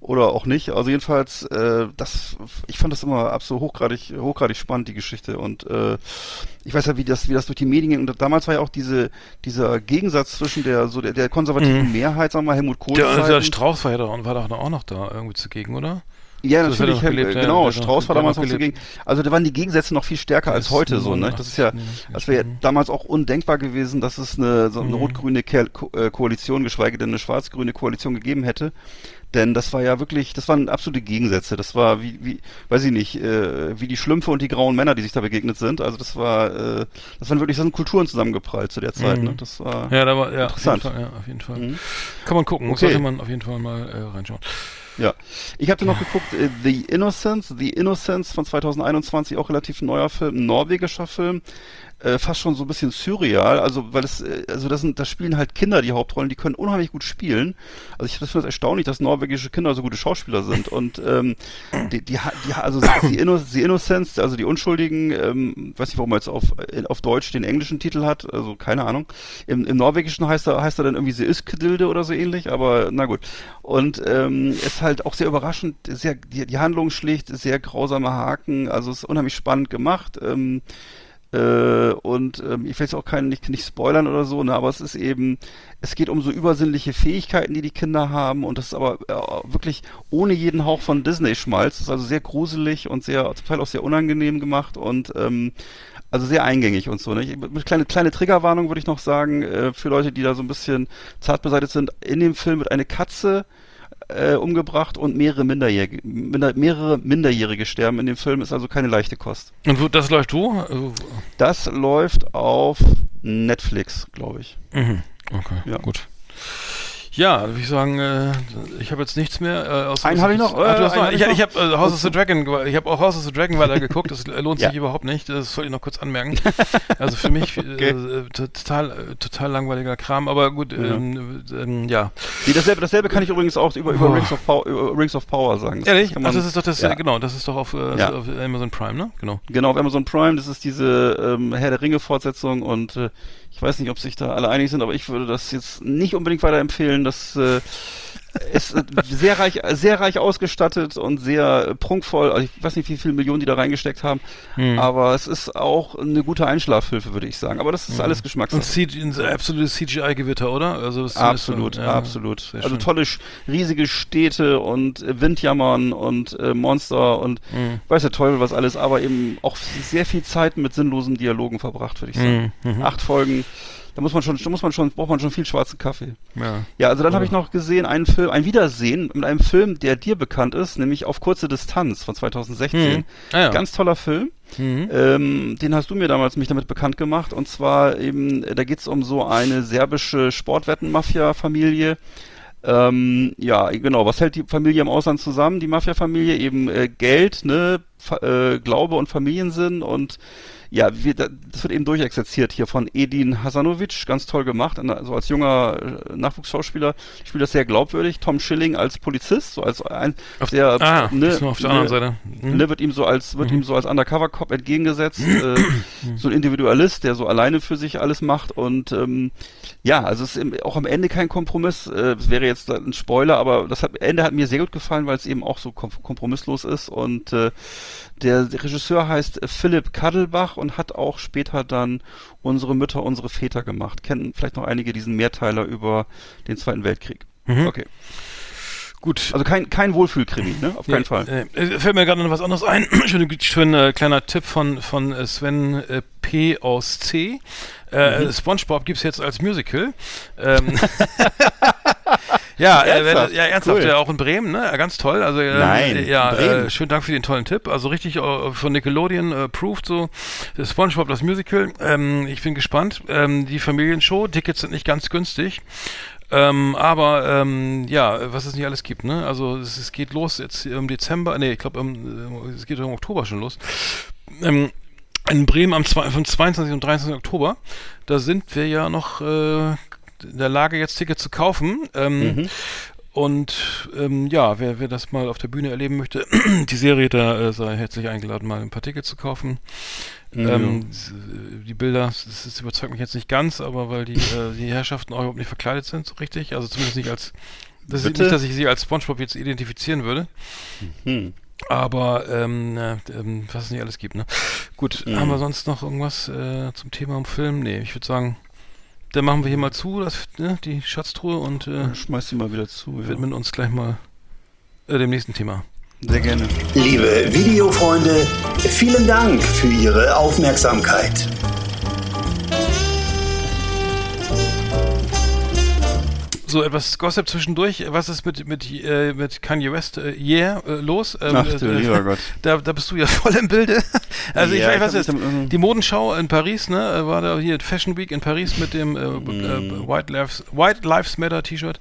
oder auch nicht. Also jedenfalls, äh, das, ich fand das immer absolut hochgradig, hochgradig spannend die Geschichte und äh, ich weiß ja, wie das, wie das durch die Medien ging und damals war ja auch diese, dieser Gegensatz zwischen der so der, der konservativen Mehrheit, sagen wir mal, Helmut Kohl. Mhm. der, der Strauß war ja doch, war doch auch noch da irgendwie zugegen, oder? Ja, hat natürlich, gelebt, ja, genau. hat Strauß war damals noch zugegen. Also da waren die Gegensätze noch viel stärker als heute so, ne? Das ist ja, 89, das wäre ja mhm. damals auch undenkbar gewesen, dass es eine, so eine Mhm. rot-grüne äh, Koalition, geschweige denn eine schwarz-grüne Koalition gegeben hätte. Denn das war ja wirklich, das waren absolute Gegensätze. Das war wie, wie, weiß ich nicht, äh, wie die Schlümpfe und die grauen Männer, die sich da begegnet sind. Also das war, äh, das waren wirklich, das sind Kulturen zusammengeprallt zu der Zeit. Mhm. Ne? Das war Ja, da war, ja, Interessant. Auf jeden Fall, ja, auf jeden Fall. Mhm. Kann man gucken, Okay. sollte man auf jeden Fall mal äh, reinschauen. Ja, ich habe noch geguckt, äh, The Innocence, The Innocence von 2021, auch relativ neuer Film, norwegischer Film, äh, fast schon so ein bisschen surreal, also weil es, äh, also das sind, da spielen halt Kinder die Hauptrollen, die können unheimlich gut spielen. Also ich finde es erstaunlich, dass norwegische Kinder so gute Schauspieler sind und ähm, die, die, die, also The, Inno The Innocence, also die Unschuldigen, ähm, weiß nicht, warum er jetzt auf, äh, auf Deutsch den englischen Titel hat, also keine Ahnung. Im, im Norwegischen heißt er, heißt er dann irgendwie The Iskedilde oder so ähnlich, aber na gut. Und ähm, ist halt auch sehr überraschend, sehr, die, die Handlung schlicht, sehr grausame Haken, also ist unheimlich spannend gemacht. Ähm, äh, und ähm, ich will jetzt auch keinen nicht, nicht spoilern oder so, ne, aber es ist eben, es geht um so übersinnliche Fähigkeiten, die die Kinder haben und das ist aber äh, wirklich ohne jeden Hauch von Disney-Schmalz. Das ist also sehr gruselig und sehr, zum Teil auch sehr unangenehm gemacht und ähm, also sehr eingängig und so. Ne? Kleine, kleine Triggerwarnung würde ich noch sagen, äh, für Leute, die da so ein bisschen zart beseitigt sind. In dem Film wird eine Katze äh, umgebracht und mehrere Minderjährige, minder, mehrere Minderjährige sterben in dem Film, ist also keine leichte Kost. Und wo, das läuft wo? Also, Das läuft auf Netflix, glaube ich. mhm. Okay, Ja. gut. Ja, würde ich sagen, äh, ich habe jetzt nichts mehr. Äh, außer Einen habe ich noch, Ah, du äh, hast noch ich ich habe äh, House of the Dragon, ich habe auch House of the Dragon weiter geguckt. Das lohnt sich Ja. überhaupt nicht. Das soll ich noch kurz anmerken. Also für mich Okay. äh, total, äh, total langweiliger Kram. Aber gut, ähm, ähm, ja. Nee, dasselbe, dasselbe kann ich übrigens auch über, über, Oh. Rings, of Power, über Rings of Power sagen. Das Ehrlich? kann Ach, man- das ist doch das, ja. äh, genau, das ist doch auf, äh, Ja. auf Amazon Prime, ne? Genau. Genau, auf Amazon Prime, das ist diese ähm, Herr der Ringe Fortsetzung und äh, ich weiß nicht, ob sich da alle einig sind, aber ich würde das jetzt nicht unbedingt weiterempfehlen. Das äh, ist sehr reich, sehr reich ausgestattet und sehr prunkvoll. Also ich weiß nicht, wie viele Millionen die da reingesteckt haben, Hm. aber es ist auch eine gute Einschlafhilfe, würde ich sagen. Aber das ist alles Und Geschmackssache. Ein absolutes CGI-Gewitter, oder? Also Absolut, ja, absolut. Also tolle, riesige Städte und äh, Windjammern und äh, Monster und Mhm. weiß der Teufel was alles, aber eben auch sehr viel Zeit mit sinnlosen Dialogen verbracht, würde ich sagen. Mhm, mhm. Acht Folgen, da muss man schon, da muss man schon, braucht man schon viel schwarzen Kaffee. Ja. Ja, also dann habe Ja. ich noch gesehen einen Film, ein Wiedersehen mit einem Film, der dir bekannt ist, nämlich auf kurze Distanz von 2016. Mhm. Ah, ja. Ganz toller Film. Mhm. Ähm, den hast du mir damals mich damit bekannt gemacht. Und zwar eben, äh, da geht's um so eine serbische Sportwetten-Mafia-Familie. Ähm, ja, genau. Was hält die Familie im Ausland zusammen? Die Mafia-Familie eben äh, Geld, ne, Fa äh, Glaube und Familiensinn und ja, wir, da- das wird eben durchexerziert hier von Edin Hasanovic, ganz toll gemacht, also als junger äh, Nachwuchsschauspieler spielt das sehr glaubwürdig. Tom Schilling als Polizist, so als ein Auf, der ah, ne, auf der ne, anderen Seite. Mhm. Ne, wird ihm so als wird ihm so als Undercover Cop entgegengesetzt, äh, so ein Individualist, der so alleine für sich alles macht und ähm, ja, also es ist im- auch am Ende kein Kompromiss. Äh, wäre jetzt ein Spoiler, aber das hat, Ende hat mir sehr gut gefallen, weil es eben auch so kom kompromisslos ist und äh, der Regisseur heißt Philipp Kadelbach und hat auch später dann unsere Mütter, unsere Väter gemacht. Kennen vielleicht noch einige diesen Mehrteiler über den Zweiten Weltkrieg. Mhm. Okay. Gut. Also kein, kein Wohlfühlkrimi, ne? Auf keinen Ja, Fall. Äh, äh, fällt mir gerade noch was anderes ein. schön, schön äh, kleiner Tipp von, von äh, Sven äh, P. aus C. Äh, Mhm. SpongeBob gibt's jetzt als Musical. Ähm, ja, äh, Ernsthaft? wenn- ja, ernsthaft, Cool. ja, auch in Bremen, ne? Ganz toll. Also, äh, Nein, ja, äh, schönen Dank für den tollen Tipp. Also richtig äh, von Nickelodeon äh, approved so. Das SpongeBob das Musical. Ähm, ich bin gespannt. Ähm, die Familienshow, Tickets sind nicht ganz günstig. Ähm, aber ähm, ja, was es nicht alles gibt, ne? Also es, es geht los jetzt im Dezember, nee, ich glaube, es geht im Oktober schon los. Ähm, in Bremen am vom 22. und 23. Oktober, da sind wir ja noch, äh, in der Lage, jetzt Tickets zu kaufen. Ähm, Mhm. Und ähm, ja, wer, wer das mal auf der Bühne erleben möchte, die Serie, da äh, sei herzlich eingeladen, mal ein paar Tickets zu kaufen. Ähm, s- die Bilder, das, das überzeugt mich jetzt nicht ganz, aber weil die, äh, die Herrschaften auch überhaupt nicht verkleidet sind, so richtig. Also zumindest nicht als. Das ist Bitte? nicht, dass ich sie als Spongebob jetzt identifizieren würde. Hm. Aber ähm, ähm, was es nicht alles gibt, ne? Gut, Mhm. haben wir sonst noch irgendwas äh, zum Thema im Film? Nee, ich würde sagen, dann machen wir hier mal zu, das, ne, die Schatztruhe und äh, Schmeiß die mal wieder zu. Ja. widmen uns gleich mal äh, dem nächsten Thema. Sehr gerne. Liebe Videofreunde, vielen Dank für Ihre Aufmerksamkeit. So, etwas Gossip zwischendurch. Was ist mit, mit, äh, mit Kanye West, äh, yeah, äh, los? Ähm, Ach du äh, lieber Gott. Da, da bist du ja voll im Bilde. Also Ja, ich weiß, was ist. damit- Die Modenschau in Paris, ne, äh, war da hier Fashion Week in Paris mit dem äh, White, Lives, White Lives Matter T-Shirt.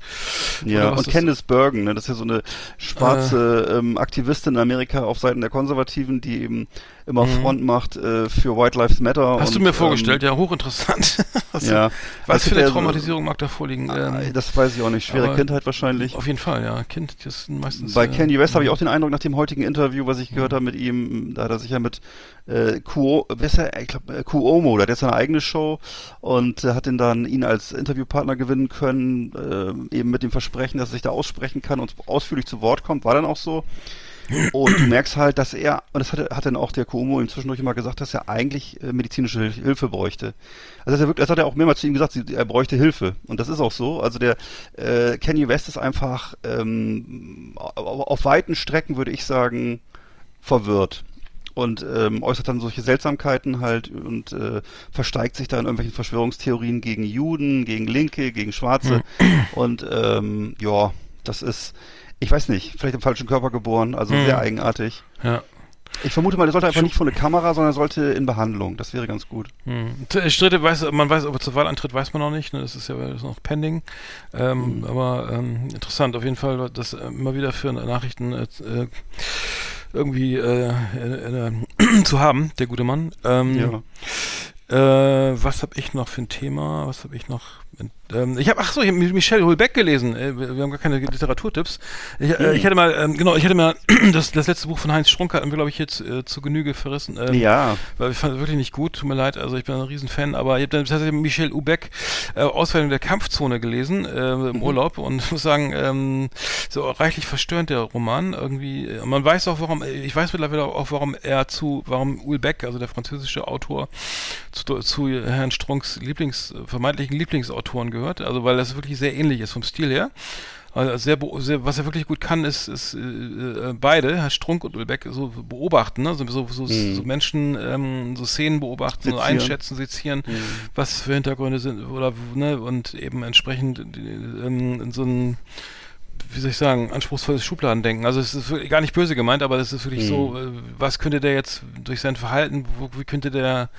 Ja, und Candice Bergen, ne, das ist ja so eine schwarze ähm, Aktivistin in Amerika auf Seiten der Konservativen, die eben immer Front macht äh, für White Lives Matter. Mhm. Hast und, du mir vorgestellt, ähm, ja, hochinteressant. was Ja. was Es für eine ja so- Traumatisierung mag da vorliegen? äh, Das weiß ich auch nicht. Schwere Kindheit wahrscheinlich. auf jeden Fall, ja. Kind, das sind meistens. Bei äh, Kanye West habe ich auch den Eindruck, nach dem heutigen Interview, was ich gehört habe mit ihm, da hat er sich ja mit äh, Kuo, wer ist er? Ich glaube, äh, Kuomo, der hat jetzt seine eigene Show und äh, hat ihn dann ihn als Interviewpartner gewinnen können, äh, eben mit dem Versprechen, dass er sich da aussprechen kann und ausführlich zu Wort kommt. War dann auch so. Und du merkst halt, dass er, und das hat, hat dann auch der Kuomo ihm zwischendurch immer gesagt, dass er eigentlich äh, medizinische Hil- Hilfe bräuchte. Also das, hat er wirklich, das hat er auch mehrmals zu ihm gesagt, er bräuchte Hilfe. Und das ist auch so. Also der äh, Kanye West ist einfach ähm, auf, auf weiten Strecken, würde ich sagen, verwirrt. Und ähm, äußert dann solche Seltsamkeiten halt und äh, versteigt sich da in irgendwelchen Verschwörungstheorien gegen Juden, gegen Linke, gegen Schwarze. Und ähm, ja, das ist, ich weiß nicht, vielleicht im falschen Körper geboren, also Hm. sehr eigenartig. Ja. Ich vermute mal, der sollte einfach nicht vor eine Kamera, sondern er sollte in Behandlung. Das wäre ganz gut. Hm. Stritte weiß, man weiß, ob er zur Wahl antritt, weiß man noch nicht. Ne? Das ist ja das ist noch pending. Ähm, Mhm. Aber ähm, interessant auf jeden Fall, dass äh, immer wieder für Nachrichten äh, äh, irgendwie äh, äh, äh, zu haben, der gute Mann. Ähm, Ja. Was habe ich noch für ein Thema? Was habe ich noch? Ähm, ich habe, ach so, ich habe Michel Houellebecq gelesen. Äh, wir, wir haben gar keine Literaturtipps. Ich, äh, ich hatte mal, ähm, genau, ich hatte mal das, das letzte Buch von Heinz Strunke, hat mir, glaube ich, jetzt äh, zu Genüge verrissen. Ähm, Ja. weil ich fand es wirklich nicht gut, tut mir leid, also ich bin ein Riesenfan, aber ich habe dann tatsächlich Michel Houellebecq äh, Auswertung der Kampfzone gelesen äh, im Urlaub und ich muss sagen, ähm, so reichlich verstörend der Roman irgendwie. Äh, man weiß auch, warum, ich weiß mittlerweile auch, warum er zu, warum Houellebecq, also der französische Autor, zu, zu Herrn Strunks Lieblings, vermeintlichen Lieblingsautoren gehört, also weil das wirklich sehr ähnlich ist vom Stil her. Also sehr, sehr, was er wirklich gut kann, ist, ist äh, äh, beide, Herr Strunk und Ulbeck, so beobachten, ne? so, so, so, so Menschen, ähm, so Szenen beobachten, so Mhm. Sezieren. Mhm. einschätzen, sezieren, was für Hintergründe sind oder ne? und eben entsprechend äh, ähm, in so ein wie soll ich sagen, anspruchsvolles Schubladendenken. Also es ist wirklich gar nicht böse gemeint, aber es ist wirklich so, Mhm. äh, was könnte der jetzt durch sein Verhalten, wo, wie könnte der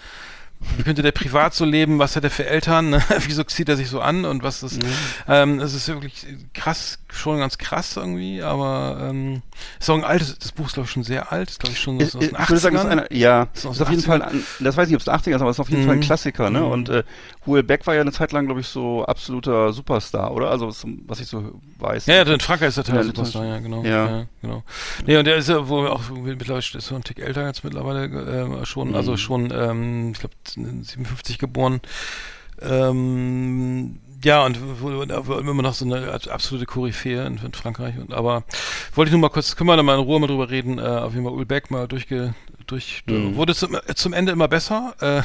wie könnte der privat so leben, was hat er für Eltern, ne? wieso zieht er sich so an und was ist, ähm, es ist wirklich krass, schon ganz krass irgendwie, aber ähm, ist auch ein altes, das Buch ist glaube ich schon sehr alt, ist glaube ich schon Ich, aus ich den würde sagen, das ist 80ern. einer, ja, Ist ist aus auf den jeden Fall, ein, das weiß ich nicht, ob es 80er ist, aber es ist auf jeden Fall ein Mhm. Klassiker, ne? Mhm. Und äh, Houellebecq war ja eine Zeit lang, glaube ich, so absoluter Superstar, oder? Also was ich so weiß. Ja, ja, in Frankreich ist der Teil Ja, Superstar, ja, genau. Ja. genau. Nee, und der ist ja wohl auch mittlerweile ist so ein Tick älter jetzt mittlerweile äh, schon, Mhm. also schon, ähm, ich glaube 57 geboren. Ähm, ja, und immer noch so eine absolute Koryphäe in, in Frankreich. Und, aber wollte ich nur mal kurz, können wir da mal in Ruhe mal drüber reden, äh, auf jeden Fall Ulbeck mal durchge, durch, Mhm. wurde zum, äh, zum Ende immer besser, äh,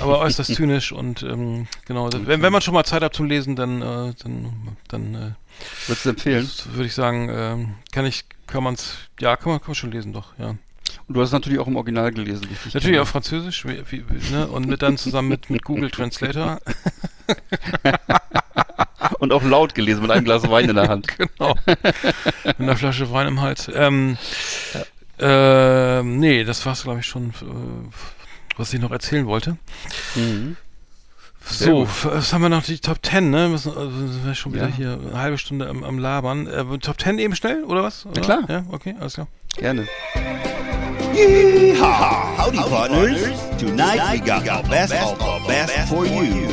aber äußerst zynisch und ähm, genau, das, wenn, wenn man schon mal Zeit hat zum Lesen, dann, äh, dann, dann äh, Würdest du empfehlen? würde ich sagen, ähm, kann ich, kann man's, ja, kann man, kann man schon lesen, doch, ja. Und du hast es natürlich auch im Original gelesen. dich Natürlich kenne. auf Französisch, wie, wie, ne, und mit dann zusammen mit, mit Google Translator. Und auch laut gelesen mit einem Glas Wein in der Hand. genau. Mit einer Flasche Wein im Hals. Ähm, ähm, nee, das war's, glaube ich, schon, äh, was ich noch erzählen wollte. Mhm. So, was haben wir noch? Die Top 10, ne? Müssen, also sind wir schon wieder Ja. hier eine halbe Stunde am, am Labern. Äh, Top 10 eben schnell, oder was? Oder? klar. Ja, okay, alles klar. Gerne. Yeehaw! Howdy, partners. Tonight we got the best of the best for you.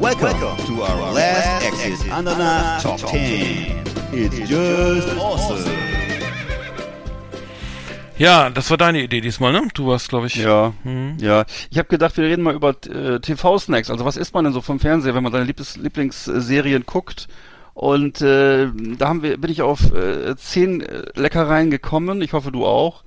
Welcome to our last exit Andana Top 10. It's just awesome. Ja, das war deine Idee diesmal, ne? Du warst, glaube ich. Ja, Mhm. ja. Ich habe gedacht, wir reden mal über äh, TV-Snacks. Also was isst man denn so vom Fernseher, wenn man seine Lieblings Lieblingsserien guckt? Und äh, da haben wir, bin ich auf äh, zehn äh, Leckereien gekommen. Ich hoffe, du auch.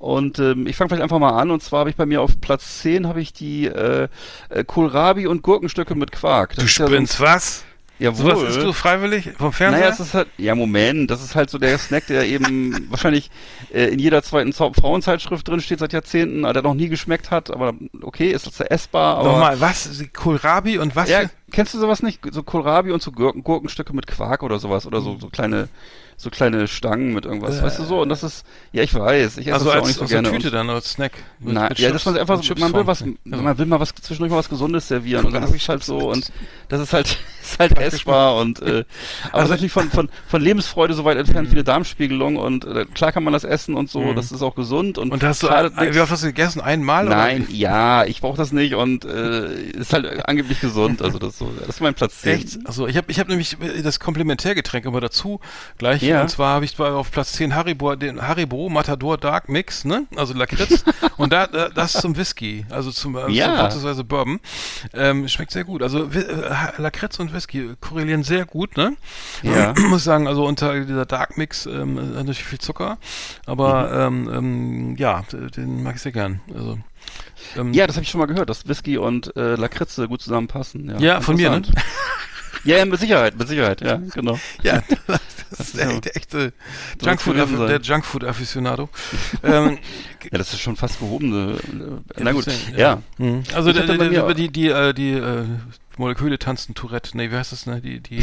Und ähm, ich fange vielleicht einfach mal an. Und zwar habe ich bei mir auf Platz 10 habe ich die äh, äh, Kohlrabi und Gurkenstücke mit Quark. Das Du ist ja so spinnst was? Jawohl. Sowas isst du freiwillig vom Fernseher? Naja, es ist halt, ja Moment, das ist halt so der Snack, der eben wahrscheinlich äh, in jeder zweiten Zau- Frauenzeitschrift drin steht seit Jahrzehnten, der noch nie geschmeckt hat, aber okay, ist das essbar, aber... Nochmal, was? Kohlrabi und was? Ja, kennst du sowas nicht? So Kohlrabi und so Gurken, Gurkenstücke mit Quark oder sowas oder so, so kleine, so kleine Stangen mit irgendwas, weißt du so? Und das ist, ja ich weiß, ich esse also das ja auch als, nicht so der gerne. Tüte und, dann als Snack. Mit- Nein, mit ja, Chips- dass man einfach so, man will was, man will mal was zwischendurch mal was Gesundes servieren und dann habe ich halt so und das ist halt, ist halt essbar und äh, aber Also- natürlich von, von, von Lebensfreude so weit entfernt, viele Darmspiegelung und äh, klar kann man das essen und so, das ist auch gesund und, Mhm. Und hast du, ein, wie oft hast du gegessen? Einmal? oder? Nein, ja, ich brauche das nicht und äh, ist halt angeblich gesund, also das ist so, das ist mein Platz 10. Echt? Also ich habe ich hab nämlich das Komplementärgetränk immer dazu gleich. Ja. Und zwar habe ich auf Platz 10 Haribo, den Haribo Matador Dark Mix, ne? Also Lakritz. und da, da das zum Whisky, also zum, äh, Ja. vorzugsweise Bourbon. Ähm, schmeckt sehr gut. Also äh, Lakritz und Whisky korrelieren sehr gut, ne? Ja. Muss sagen, also unter dieser Dark Mix ähm, hat natürlich viel Zucker, aber Mhm. ähm, ähm, ja, den mag ich sehr gern. Also ähm, Ja, das habe ich schon mal gehört, dass Whisky und äh, Lakritze gut zusammenpassen. Ja, Ja, von mir, ne? Ja, ja, mit Sicherheit, mit Sicherheit, ja, genau. Ja, das ist der, der echte So Junkfood, gewesen sein. der Junkfood Aficionado. ähm, Ja, das ist schon fast gehobene. Äh, na gut, deswegen, ja. Mhm. Also der, der, mir- die, die, äh, die äh, Moleküle tanzen Tourette. Nee, wie heißt das, ne? Die, die, äh,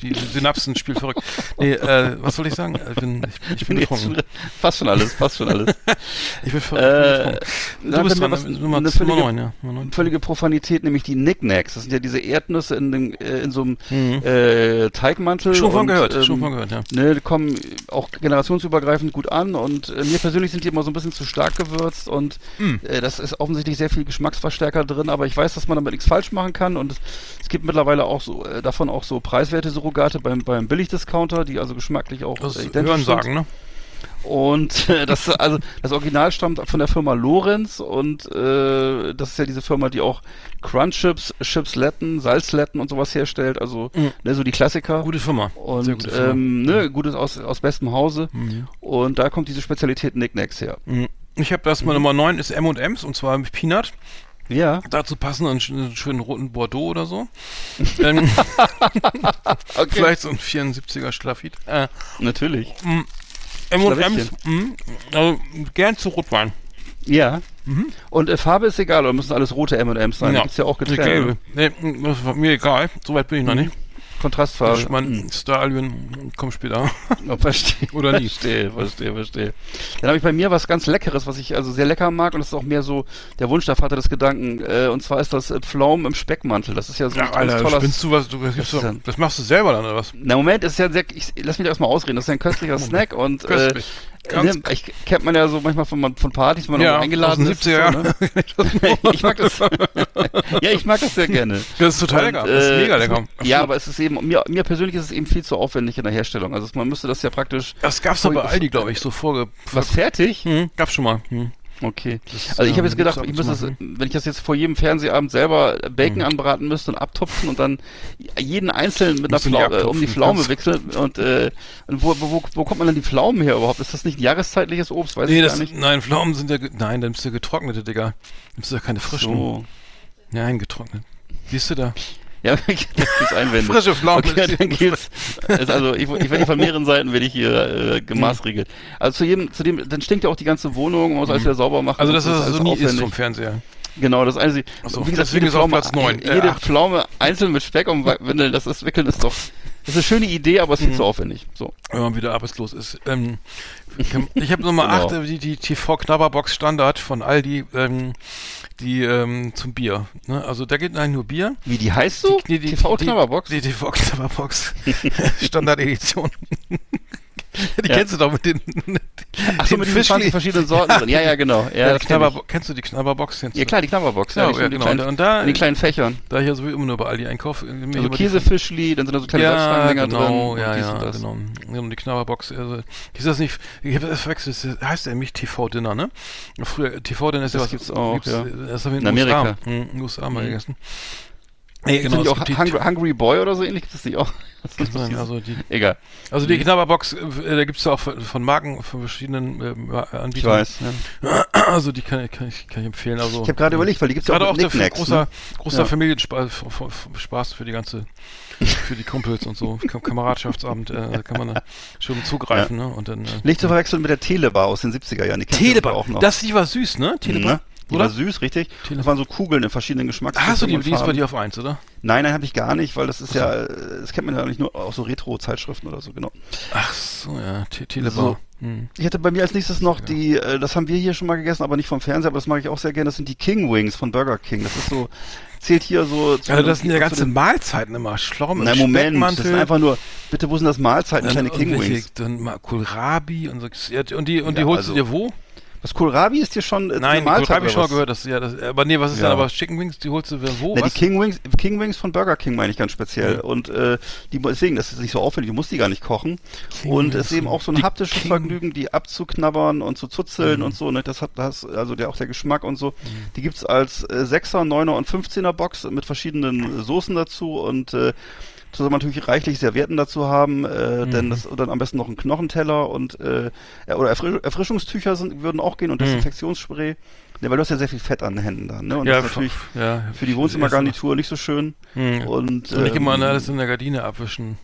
die Synapsen spielen verrückt. Nee, äh, was soll ich sagen? Ich bin, ich, ich bin betrunken. schon- Passt schon alles, passt schon alles. Ich bin verrückt. äh, du bist dran, was-? Nummer, eine Nummer völlige- 9, ja. Nummer neun. Völlige Profanität, nämlich die Knickknacks. Das sind ja diese Erdnüsse in, dem, äh, in so einem Mhm. äh, Teigmantel. Schon von gehört, ähm, schon von gehört, ja. Ne, die kommen auch generationsübergreifend gut an und äh, mir persönlich sind die immer so ein bisschen zu stark gewürzt und Hm. äh, das ist offensichtlich sehr viel Geschmacksverstärker drin, aber ich weiß, dass man damit nichts falsch machen kann und es, gibt mittlerweile auch so äh, davon auch so preiswerte Surrogate beim, beim Billigdiscounter, die also geschmacklich auch Das äh, identisch Hören sind. sagen, ne? Und äh, das also das Original stammt von der Firma Lorenz und äh, das ist ja diese Firma, die auch Crunchips, Chipsletten, Salzletten und sowas herstellt, also Mhm. ne, so die Klassiker. Gute Firma. Sehr Und gute Firma. ähm, ne, gutes aus, aus bestem Hause. Mhm. Und da kommt diese Spezialität Knickknacks her. Mhm. Ich habe das mal Nummer 9 ist M&M's und zwar mit Peanut. Ja. Dazu passen einen, sch- einen schönen roten Bordeaux oder so. ähm, Okay. Vielleicht so ein 74er Schlafit. Äh, Natürlich. M&M's, mh, also gern zu Rotwein. Ja. Und äh, Farbe ist egal, oder müssen alles rote M&M's sein? Ja. Gibt's ja auch getrennt. gelbe. Nee, das war mir egal. Soweit bin ich noch nicht. Kontrastfarbe. Das ist mein Stallion kommt später. Oh, verstehe. Oder nie. Verstehe, verstehe, verstehe. Dann habe ich bei mir was ganz Leckeres, was ich also sehr lecker mag und das ist auch mehr so der Wunsch der Vater des Gedanken. Äh, und zwar ist das äh, Pflaumen im Speckmantel. Das ist ja so ein Ja, ganz Alter, toller. spinnst du was? Du, das, das, ein- das machst du selber dann, oder was? Na Moment, ist ja sehr. Ich, lass mich da erstmal ausreden. Das ist ja ein köstlicher Snack und äh, Köstlich. Ganz ich kennt man ja so manchmal von, von Partys, man Ja, eingeladen ist. 70er so, ne? ich mag das. ja, ich mag das sehr gerne. Das ist total lecker. Das ist äh, mega lecker. Ja, aber es ist eben, mir, mir persönlich ist es eben viel zu aufwendig in der Herstellung. Also man müsste das ja praktisch. Das gab's doch bei Aldi, glaube ich, so vorge... Was fertig? Hm, gab's schon mal. Hm. Okay. Das, Also ich habe ähm, jetzt gedacht, ich zu das, wenn ich das jetzt vor jedem Fernsehabend selber Bacon Mhm. anbraten müsste und abtupfen und dann jeden einzelnen mit einer Pflaume, äh, um die Pflaume kannst- wechseln und äh, und wo, wo, wo, kommt man denn die Pflaumen her überhaupt? Ist das nicht ein jahreszeitliches Obst? Weiß Nee, das, nicht. nein, Pflaumen sind ja, nein, dann bist du getrocknete, Digga. Dann bist du ja keine frischen. So. Nein, getrocknet. Siehst du da? Ja, ich gibt's Einwände. Frische Pflaumen. Okay, dann geht's. Also ich, ich werde von mehreren Seiten werde ich hier äh, gemaßregelt. Also zu jedem, zu dem, dann stinkt ja auch die ganze Wohnung, man muss alles wieder sauber machen. Also, und das alles so nie ist vom Fernseher. Genau, das einzige. So, wie gesagt, deswegen ist auf Pflaume, Platz neun, äh, jede acht. Pflaume einzeln mit Speck und Windeln, das ist wickeln ist doch. Das ist eine schöne Idee, aber es ist Mhm. zu aufwendig. So. Wenn man wieder arbeitslos ist. Ähm, ich habe Nummer Genau. 8, äh, die, die TV-Knabberbox Standard von Aldi, ähm, die ähm, zum Bier. Ne? Also da geht eigentlich nur Bier. Wie die heißt so? Die, die, TV Knabberbox. Die, die TV-Knabberbox Standard-Edition. Die Ja. kennst du doch mit den, Ach so, mit diesen 20 Fischli- verschiedenen Sorten drin. Ja, ja, genau. Ja, Ja, das kenn ich. Kennst du die Knabberbox? Ja du? klar, die Knabberbox. Ja, die ja, genau. Kleinen, Und da- in den kleinen Fächern. Da ich ja sowieso immer nur bei Aldi einkaufe. Also Käsefischli, dann sind da so kleine ja, genau, drin. ja, ja, das. genau. Ja, Und die Knabberbox, also, ist das nicht, ich habe das verwechselt, das heißt nämlich TV-Dinner, ne? Früher, TV-Dinner ist ja Das was, gibt's auch, ja. Das haben wir in, den USA, Amerika. hm, in den USA mal Mhm. gegessen. Nee, Genau, auch es gibt Hungry, Hungry Boy oder so ähnlich gibt es nicht auch. Sein, also die, Egal, also die Knabberbox, äh, da gibt's ja auch von Marken, von verschiedenen ähm, Anbietern. ich weiß. Ja. Also die kann, ich- kann, ich, kann ich empfehlen. Also, Ich habe gerade überlegt, weil die gibt's ja Gerade auch auch der Knickknacks. großer, ne? großer Ja. Familienspaß Spaß für die ganze, für die Kumpels und so. Kam Kameradschaftsabend, äh, da kann man da schon zugreifen, ne? Und dann. Äh, Nicht zu verwechseln mit der Telebar aus den 70er Jahren. Die Telebar, auch noch. das die war süß, ne? Telebar. ne? Die Oder? war süß, richtig. Das waren so Kugeln in verschiedenen Geschmacks. Hast du die, die ist bei dir auf eins, oder? Nein, nein, habe ich gar nicht, weil das ist ja, äh, das kennt man ja nicht nur aus so Retro-Zeitschriften oder so, genau. Ach so, ja, Te Telebar. So. Hm. Ich hatte bei mir als nächstes noch die, äh, das haben wir hier schon mal gegessen, aber nicht vom Fernseher, aber das mag ich auch sehr gerne, das sind die King Wings von Burger King. Das ist so, zählt hier so zu Also das sind ja ganze Mahlzeiten immer. Schlaum im Nein, Moment, das ist einfach nur, bitte, wo sind das Mahlzeiten, kleine King Wings? Dann mal Kohlrabi und so. Ja, Und die, und die Ja, holst also- du dir wo? Das Kohlrabi ist hier schon äh, Nein, Kohlrabi schon mal gehört. Das, ja, das, aber nee, was ist Ja. dann aber Chicken Wings? Die holst du wo? Na, die was? King Wings, King Wings von Burger King meine ich ganz speziell. Mhm. Und äh, die, deswegen, das ist nicht so aufwendig, du musst die gar nicht kochen. King und es ist eben auch so ein die haptisches King- Vergnügen, die abzuknabbern und zu zuzeln Mhm. und so. Ne? Das hat das, also der auch der Geschmack und so. Die gibt's als äh, 6er, 9er und 15er Box mit verschiedenen äh, Soßen dazu und äh, soll man natürlich reichlich Servietten dazu haben, äh, Mhm. denn das dann am besten noch ein Knochenteller und äh, oder Erfrisch Erfrischungstücher sind, würden auch gehen und Mhm. Desinfektionsspray. Ja, weil du hast ja sehr viel Fett an den Händen dann, ne? Und ja, das ist natürlich ja, für die Wohnzimmergarnitur nicht so schön. Hm. Und, Und nicht immer ähm, alles in der Gardine abwischen.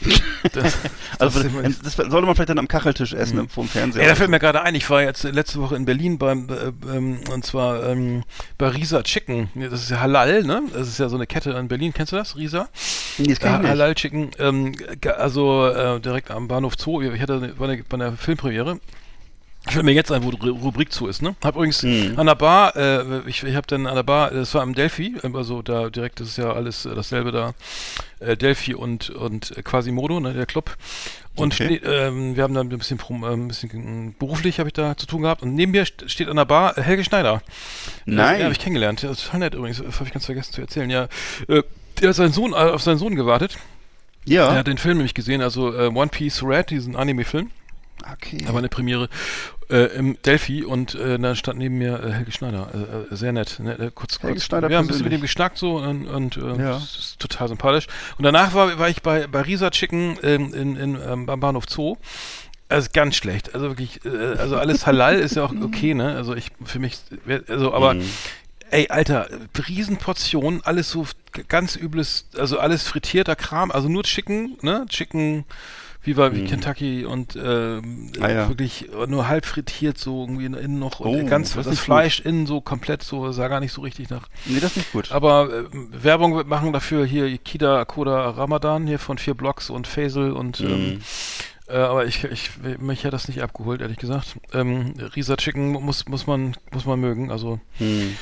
Das, Also das, das, das sollte man vielleicht dann am Kacheltisch essen Mhm. vom Fernseher. Ja, da fällt mir gerade ein, ich war jetzt letzte Woche in Berlin beim, äh, ähm, und zwar ähm, bei Risa Chicken. Das ist ja Halal, ne? Das ist ja so eine Kette in Berlin. Kennst du das, Risa? nee, das kann ich. Halal Chicken, ähm, also äh, direkt am Bahnhof Zoo. Ich hatte eine, war eine, bei einer Filmpremiere. Ich fällt mir jetzt ein, wo die Ru- Rubrik zu ist, ne? Hab übrigens Mhm. an der Bar, äh, ich, ich habe dann an der Bar, das war am Delphi, also da direkt, ist ja alles äh, dasselbe da, äh, Delphi und und Quasimodo, ne, der Club. Und Okay. ähm, wir haben dann ein bisschen, äh, ein bisschen äh, beruflich habe ich da zu tun gehabt und neben mir st steht an der Bar Helge Schneider. Nein. Äh, habe ich kennengelernt. Das ist total nett übrigens, das habe ich ganz vergessen zu erzählen. Ja, äh, der hat seinen Sohn, auf seinen Sohn gewartet. Ja. Er hat den Film nämlich gesehen, also One Piece Red, diesen Anime-Film. Okay. Da war eine Premiere äh, im Delphi und äh, da stand neben mir äh, Helge Schneider. Äh, äh, sehr nett. Ne? Äh, kurz, Helge kurz, Schneider wir haben ein bisschen mit ihm geschnackt so und, und äh, Ja. das ist total sympathisch. Und danach war, war ich bei, bei Risa Chicken ähm, in, in, ähm, beim Bahnhof Zoo. Also ganz schlecht. Also wirklich, äh, also alles halal ist ja auch okay, ne? Also ich, für mich, also, aber Mhm. Ey, Alter, Riesenportionen, alles so ganz übles, also alles frittierter Kram, also nur Chicken, ne? Chicken, wie bei wie Kentucky und ähm, Ah, ja. wirklich nur halb frittiert, so irgendwie innen noch und Oh, ganz das das, Fleisch innen so komplett so, sah gar nicht so richtig nach. Nee, das ist nicht gut. Aber äh, Werbung machen dafür hier Kida Koda Ramadan hier von vier Blocks und Faisal und ähm, Mhm. äh, aber ich, ich, mich hat das nicht abgeholt, ehrlich gesagt. Ähm, Risa Chicken muss, muss man, muss man mögen. Also Hm.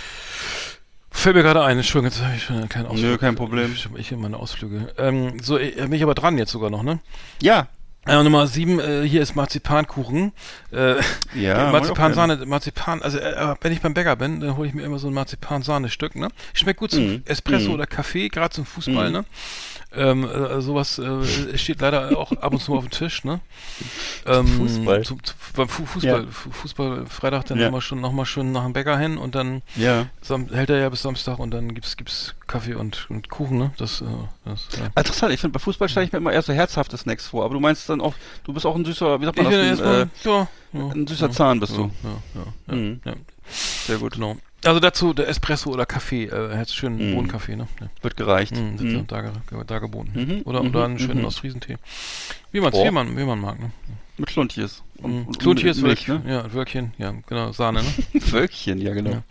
fällt mir gerade ein, Entschuldigung, jetzt habe ich schon einen kleinen Ausflug. Nö, kein Problem. Ich, ich in meine Ausflüge. Ähm, so, ich, bin ich aber dran jetzt sogar noch, ne? Ja. Äh, Nummer sieben, äh, hier ist Marzipankuchen. Äh, Ja. Marzipansahne, Marzipan, also äh, wenn ich beim Bäcker bin, dann hole ich mir immer so ein Marzipansahne-Stück, ne? Schmeckt gut zum Mhm. Espresso Mhm. oder Kaffee, gerade zum Fußball, Mhm. ne? Ähm, äh, sowas äh, steht leider auch ab und zu mal auf dem Tisch, ne? Ähm, Fußball. Zum, zu, beim Fu Fußball, Ja. Fu Fußball Freitag dann Ja. immer schon nochmal schön nach dem Bäcker hin und dann Ja. Hält er ja bis Samstag und dann gibt's gibt's Kaffee und, und Kuchen, ne? Das, äh, das ja. Ah, Interessant, ich finde, bei Fußball stelle ich mir immer eher so herzhafte Snacks vor, aber du meinst dann auch, du bist auch ein süßer, wie sagt Ich man finde das, erstmal, ein, ja, äh, ja, ein süßer Zahn bist du. Ja, ja, Mhm. ja. Sehr gut. Genau. Also dazu der Espresso oder Kaffee, äh, hättest schön Mhm. Bohnenkaffee, ne? Ja. Wird gereicht. Mhm, Mhm. mhm. Da, da, geboten. Mhm, Oder, mhm, oder einen schönen mhm. Ostfriesentee. Wie man Oh. wie man, wie man mag, ne? Mit Kluntjes. Mhm. Klutjes, Milch, Wölkchen, ne? ja, Wölkchen, ja, genau, Sahne, ne? Wölkchen, ja, genau. Ja.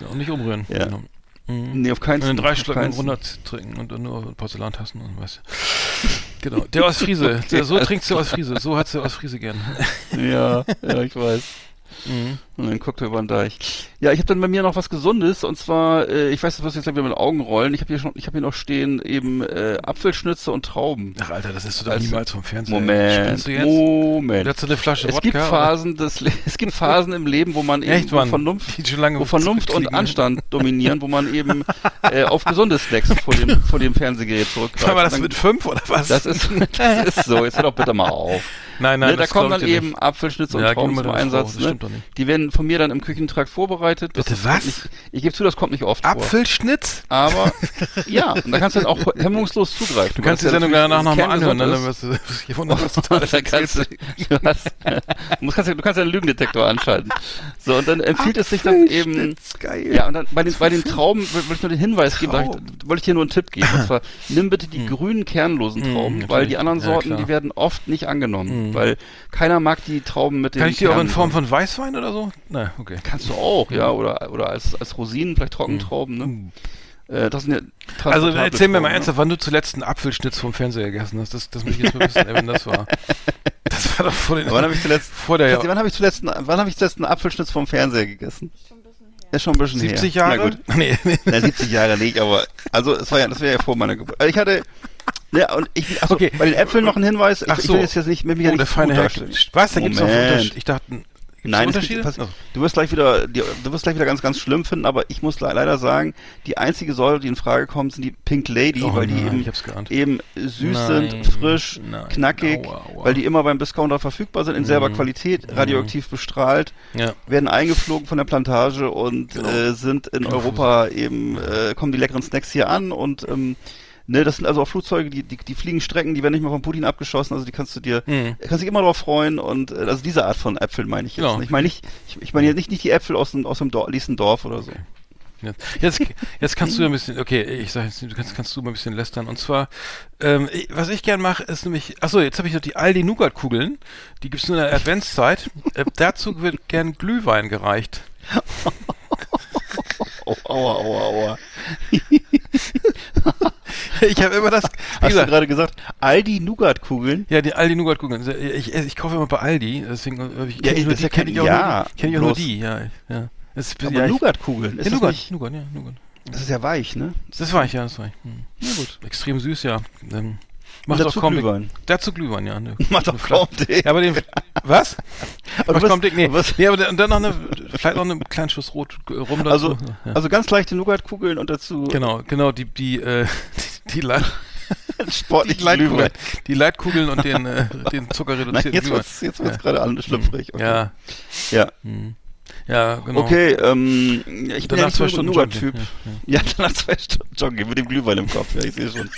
Ja, und nicht umrühren. Ja. Genau. Mhm. Nee, auf keinen Und in drei auf Schlücken keinen- runter trinken und, und nur Porzellantassen und was. Genau. Der Ostfriese. Der, so trinkt der Ostfriese. So hat's der Ostfriese gern. Ja, ja, ich weiß. Mhm. Und dann guckt er über den Deich. Ja, ich habe dann bei mir noch was Gesundes und zwar, äh, ich weiß, das wirst du jetzt wieder mit Augen rollen. Ich habe hier schon, ich habe hier noch stehen eben äh, Apfelschnitze und Trauben. Ach Alter, das ist du doch Also, niemals vom Fernseher. Moment, du? Moment. Letzte eine Flasche Es Wodka, gibt? Phasen des, es gibt Phasen im Leben, wo man eben Echt, Mann? Vernunft, wo Vernunft und. Anstand dominieren, wo man eben äh, auf gesunde Snacks vor dem, vor dem Fernsehgerät zurückgreift. Aber das Dann- mit fünf oder was? das ist, das ist so. Jetzt hör doch bitte mal auf. nein, nein, ne, da kommen dann eben nicht. Apfelschnitze und Ja, Trauben zum Frau, Einsatz. das Ne? stimmt doch nicht. Die werden von mir dann im Küchentrakt vorbereitet. Bitte was? Nicht, ich gebe zu, das kommt nicht oft vor. Apfelschnitz? Aber ja, und da kannst du dann auch hemmungslos zugreifen. Du kannst die weil Sendung ja danach nochmal anhören, ne? dann wirst du was du da da kannst du, du, hast, du, kannst, ja- du kannst ja einen Lügendetektor anschalten. So, und dann empfiehlt es sich dann eben. geil. Ja, und dann bei den, bei den Trauben will will ich nur den Hinweis geben, Trauben. ich, wollte ich dir nur einen Tipp geben. Und zwar, nimm bitte die grünen kernlosen Hm, Trauben, weil natürlich. die anderen Ja, Sorten, klar. die werden oft nicht angenommen. Hm. Weil keiner mag die Trauben mit den Kann ich die auch in Kernen Form von Weißwein oder so? Nein, okay. Kannst du auch, ja, oder, oder als, als Rosinen, vielleicht Trockentrauben, ne? Äh, das sind ja. Also erzähl mir mal ne? ernsthaft, wann du zuletzt einen Apfelschnitz vom Fernseher gegessen hast. Das, das muss ich jetzt mal wissen, ey, wenn das war. Das war doch vor den... Wann habe ich zuletzt, Vor der Schatzi, wann habe ich zuletzt, einen- wann habe ich zuletzt einen Apfelschnitz vom Fernseher gegessen? Ist schon ein bisschen 70 her. Jahre? Na gut. Nee, nee. Na, 70 Jahre nicht, aber also es war ja, das wäre ja vor meiner Geburt. Also ich hatte, ja und ich, achso, Okay. bei den Äpfeln noch ein Hinweis. Ich, Ach ich so. will jetzt, jetzt nicht mit mir Oh, nicht der feine. Was? Da gibt's noch einen. Unterschied. Ich dachte, gibt's Nein, Unterschiede? gibt, pass, du wirst gleich wieder, die, du wirst gleich wieder ganz, ganz schlimm finden, aber ich muss le- leider sagen, die einzige Säure, die in Frage kommt, sind die Pink Lady, Oh weil die nein, eben, hab's geahnt. eben süß Nein, sind, frisch, nein, knackig, aua, aua. weil die immer beim Discounter verfügbar sind, in selber Qualität, radioaktiv bestrahlt, Ja. werden eingeflogen von der Plantage und Genau. äh, sind in Europa eben, äh, kommen die leckeren Snacks hier an und ähm, ne, das sind also auch Flugzeuge, die, die, die fliegen Strecken, die werden nicht mal von Putin abgeschossen, also die kannst du dir, Mhm. kannst dich immer drauf freuen und äh, also diese Art von Äpfeln meine ich jetzt. Genau. Ich meine nicht, ich, ich meine jetzt nicht, nicht die Äpfel aus dem, aus dem Dorf, nächsten Dorf oder so. Jetzt, jetzt, jetzt kannst du ein bisschen, okay, ich sag jetzt, du kannst, kannst du mal ein bisschen lästern. Und zwar, ähm, ich, was ich gern mache, ist nämlich, achso, jetzt habe ich noch die Aldi Nougat-Kugeln. Die gibt's nur in der Adventszeit. äh, dazu wird gern Glühwein gereicht. Aua, aua, aua. Ich habe immer das, Hast du gesagt, gerade gesagt, Aldi Nougat-Kugeln? ja, die Aldi Nougat-Kugeln. Ich, ich, ich kaufe immer bei Aldi, deswegen äh, ich Ja, kenne nur das die, kenne ich ich- auch ja, nur, die- kenn ich auch nur die, ja, ich- ja. Das ist, Aber ja, ich- Nougat-Kugeln, ist ja, Nougat, nicht, Nougat, ja, Nougat. das ist ja weich, ne? Das war ich, ja, das war ich. Hm. Na gut. Extrem süß, ja. Ähm, macht dazu auch kaum Glühwein. Dazu Glühwein, ja. Ne, Macht doch eine Fla- kaum dick. Ja, aber den, was? Aber du Macht bist- kaum dick, nee. du bist- nee, aber dann dann noch eine, vielleicht noch einen kleinen Schuss rot rum dazu. Also, ja. also ganz leichte Nougat-Kugeln und dazu genau, genau, die, die, äh, die, die, Leit, die sportlichen Leitkugeln, die Leitkugeln und den, äh, den Nein, zuckerreduzierten jetzt Glühwein. wird's, jetzt wird's Ja. gerade alle schlüpfrig. Okay. Ja, Ja. ja, genau. Okay, ähm, ich bin ja Danach nicht zwei so ein Nougat-Typ. joggen, Ja, danach zwei Stunden joggen mit dem Glühwein im Kopf, ja, ich sehe schon.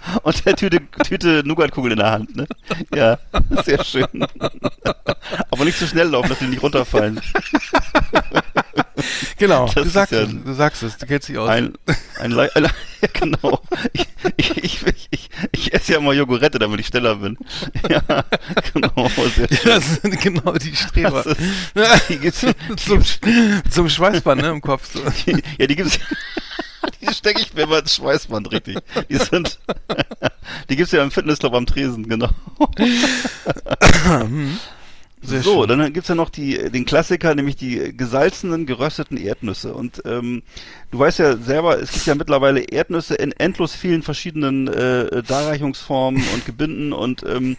Und der Tüte, Tüte Nougatkugel in der Hand, ne? Ja, sehr schön. Aber nicht zu schnell laufen, dass die nicht runterfallen. Genau, Das du sagst ja es, du sagst es, du kennst dich aus. Ein, ein, Le- ja, genau. Ich, ich, ich, ich, ich esse ja immer Jogurette, damit ich schneller bin. Ja, genau, sehr schön. das sind genau die Streber. Ist- die gibt's, zum, zum Schweißband, ne, im Kopf. So. ja, die gibt's, die stecke ich mir immer ins Schweißband, richtig. Die sind, die gibt's ja im Fitnessclub am Tresen, genau. Sehr so, schön. dann gibt's ja noch die, den Klassiker, nämlich die gesalzenen, gerösteten Erdnüsse. Und ähm, du weißt ja selber, es gibt ja mittlerweile Erdnüsse in endlos vielen verschiedenen äh, Darreichungsformen und Gebinden. Und ähm,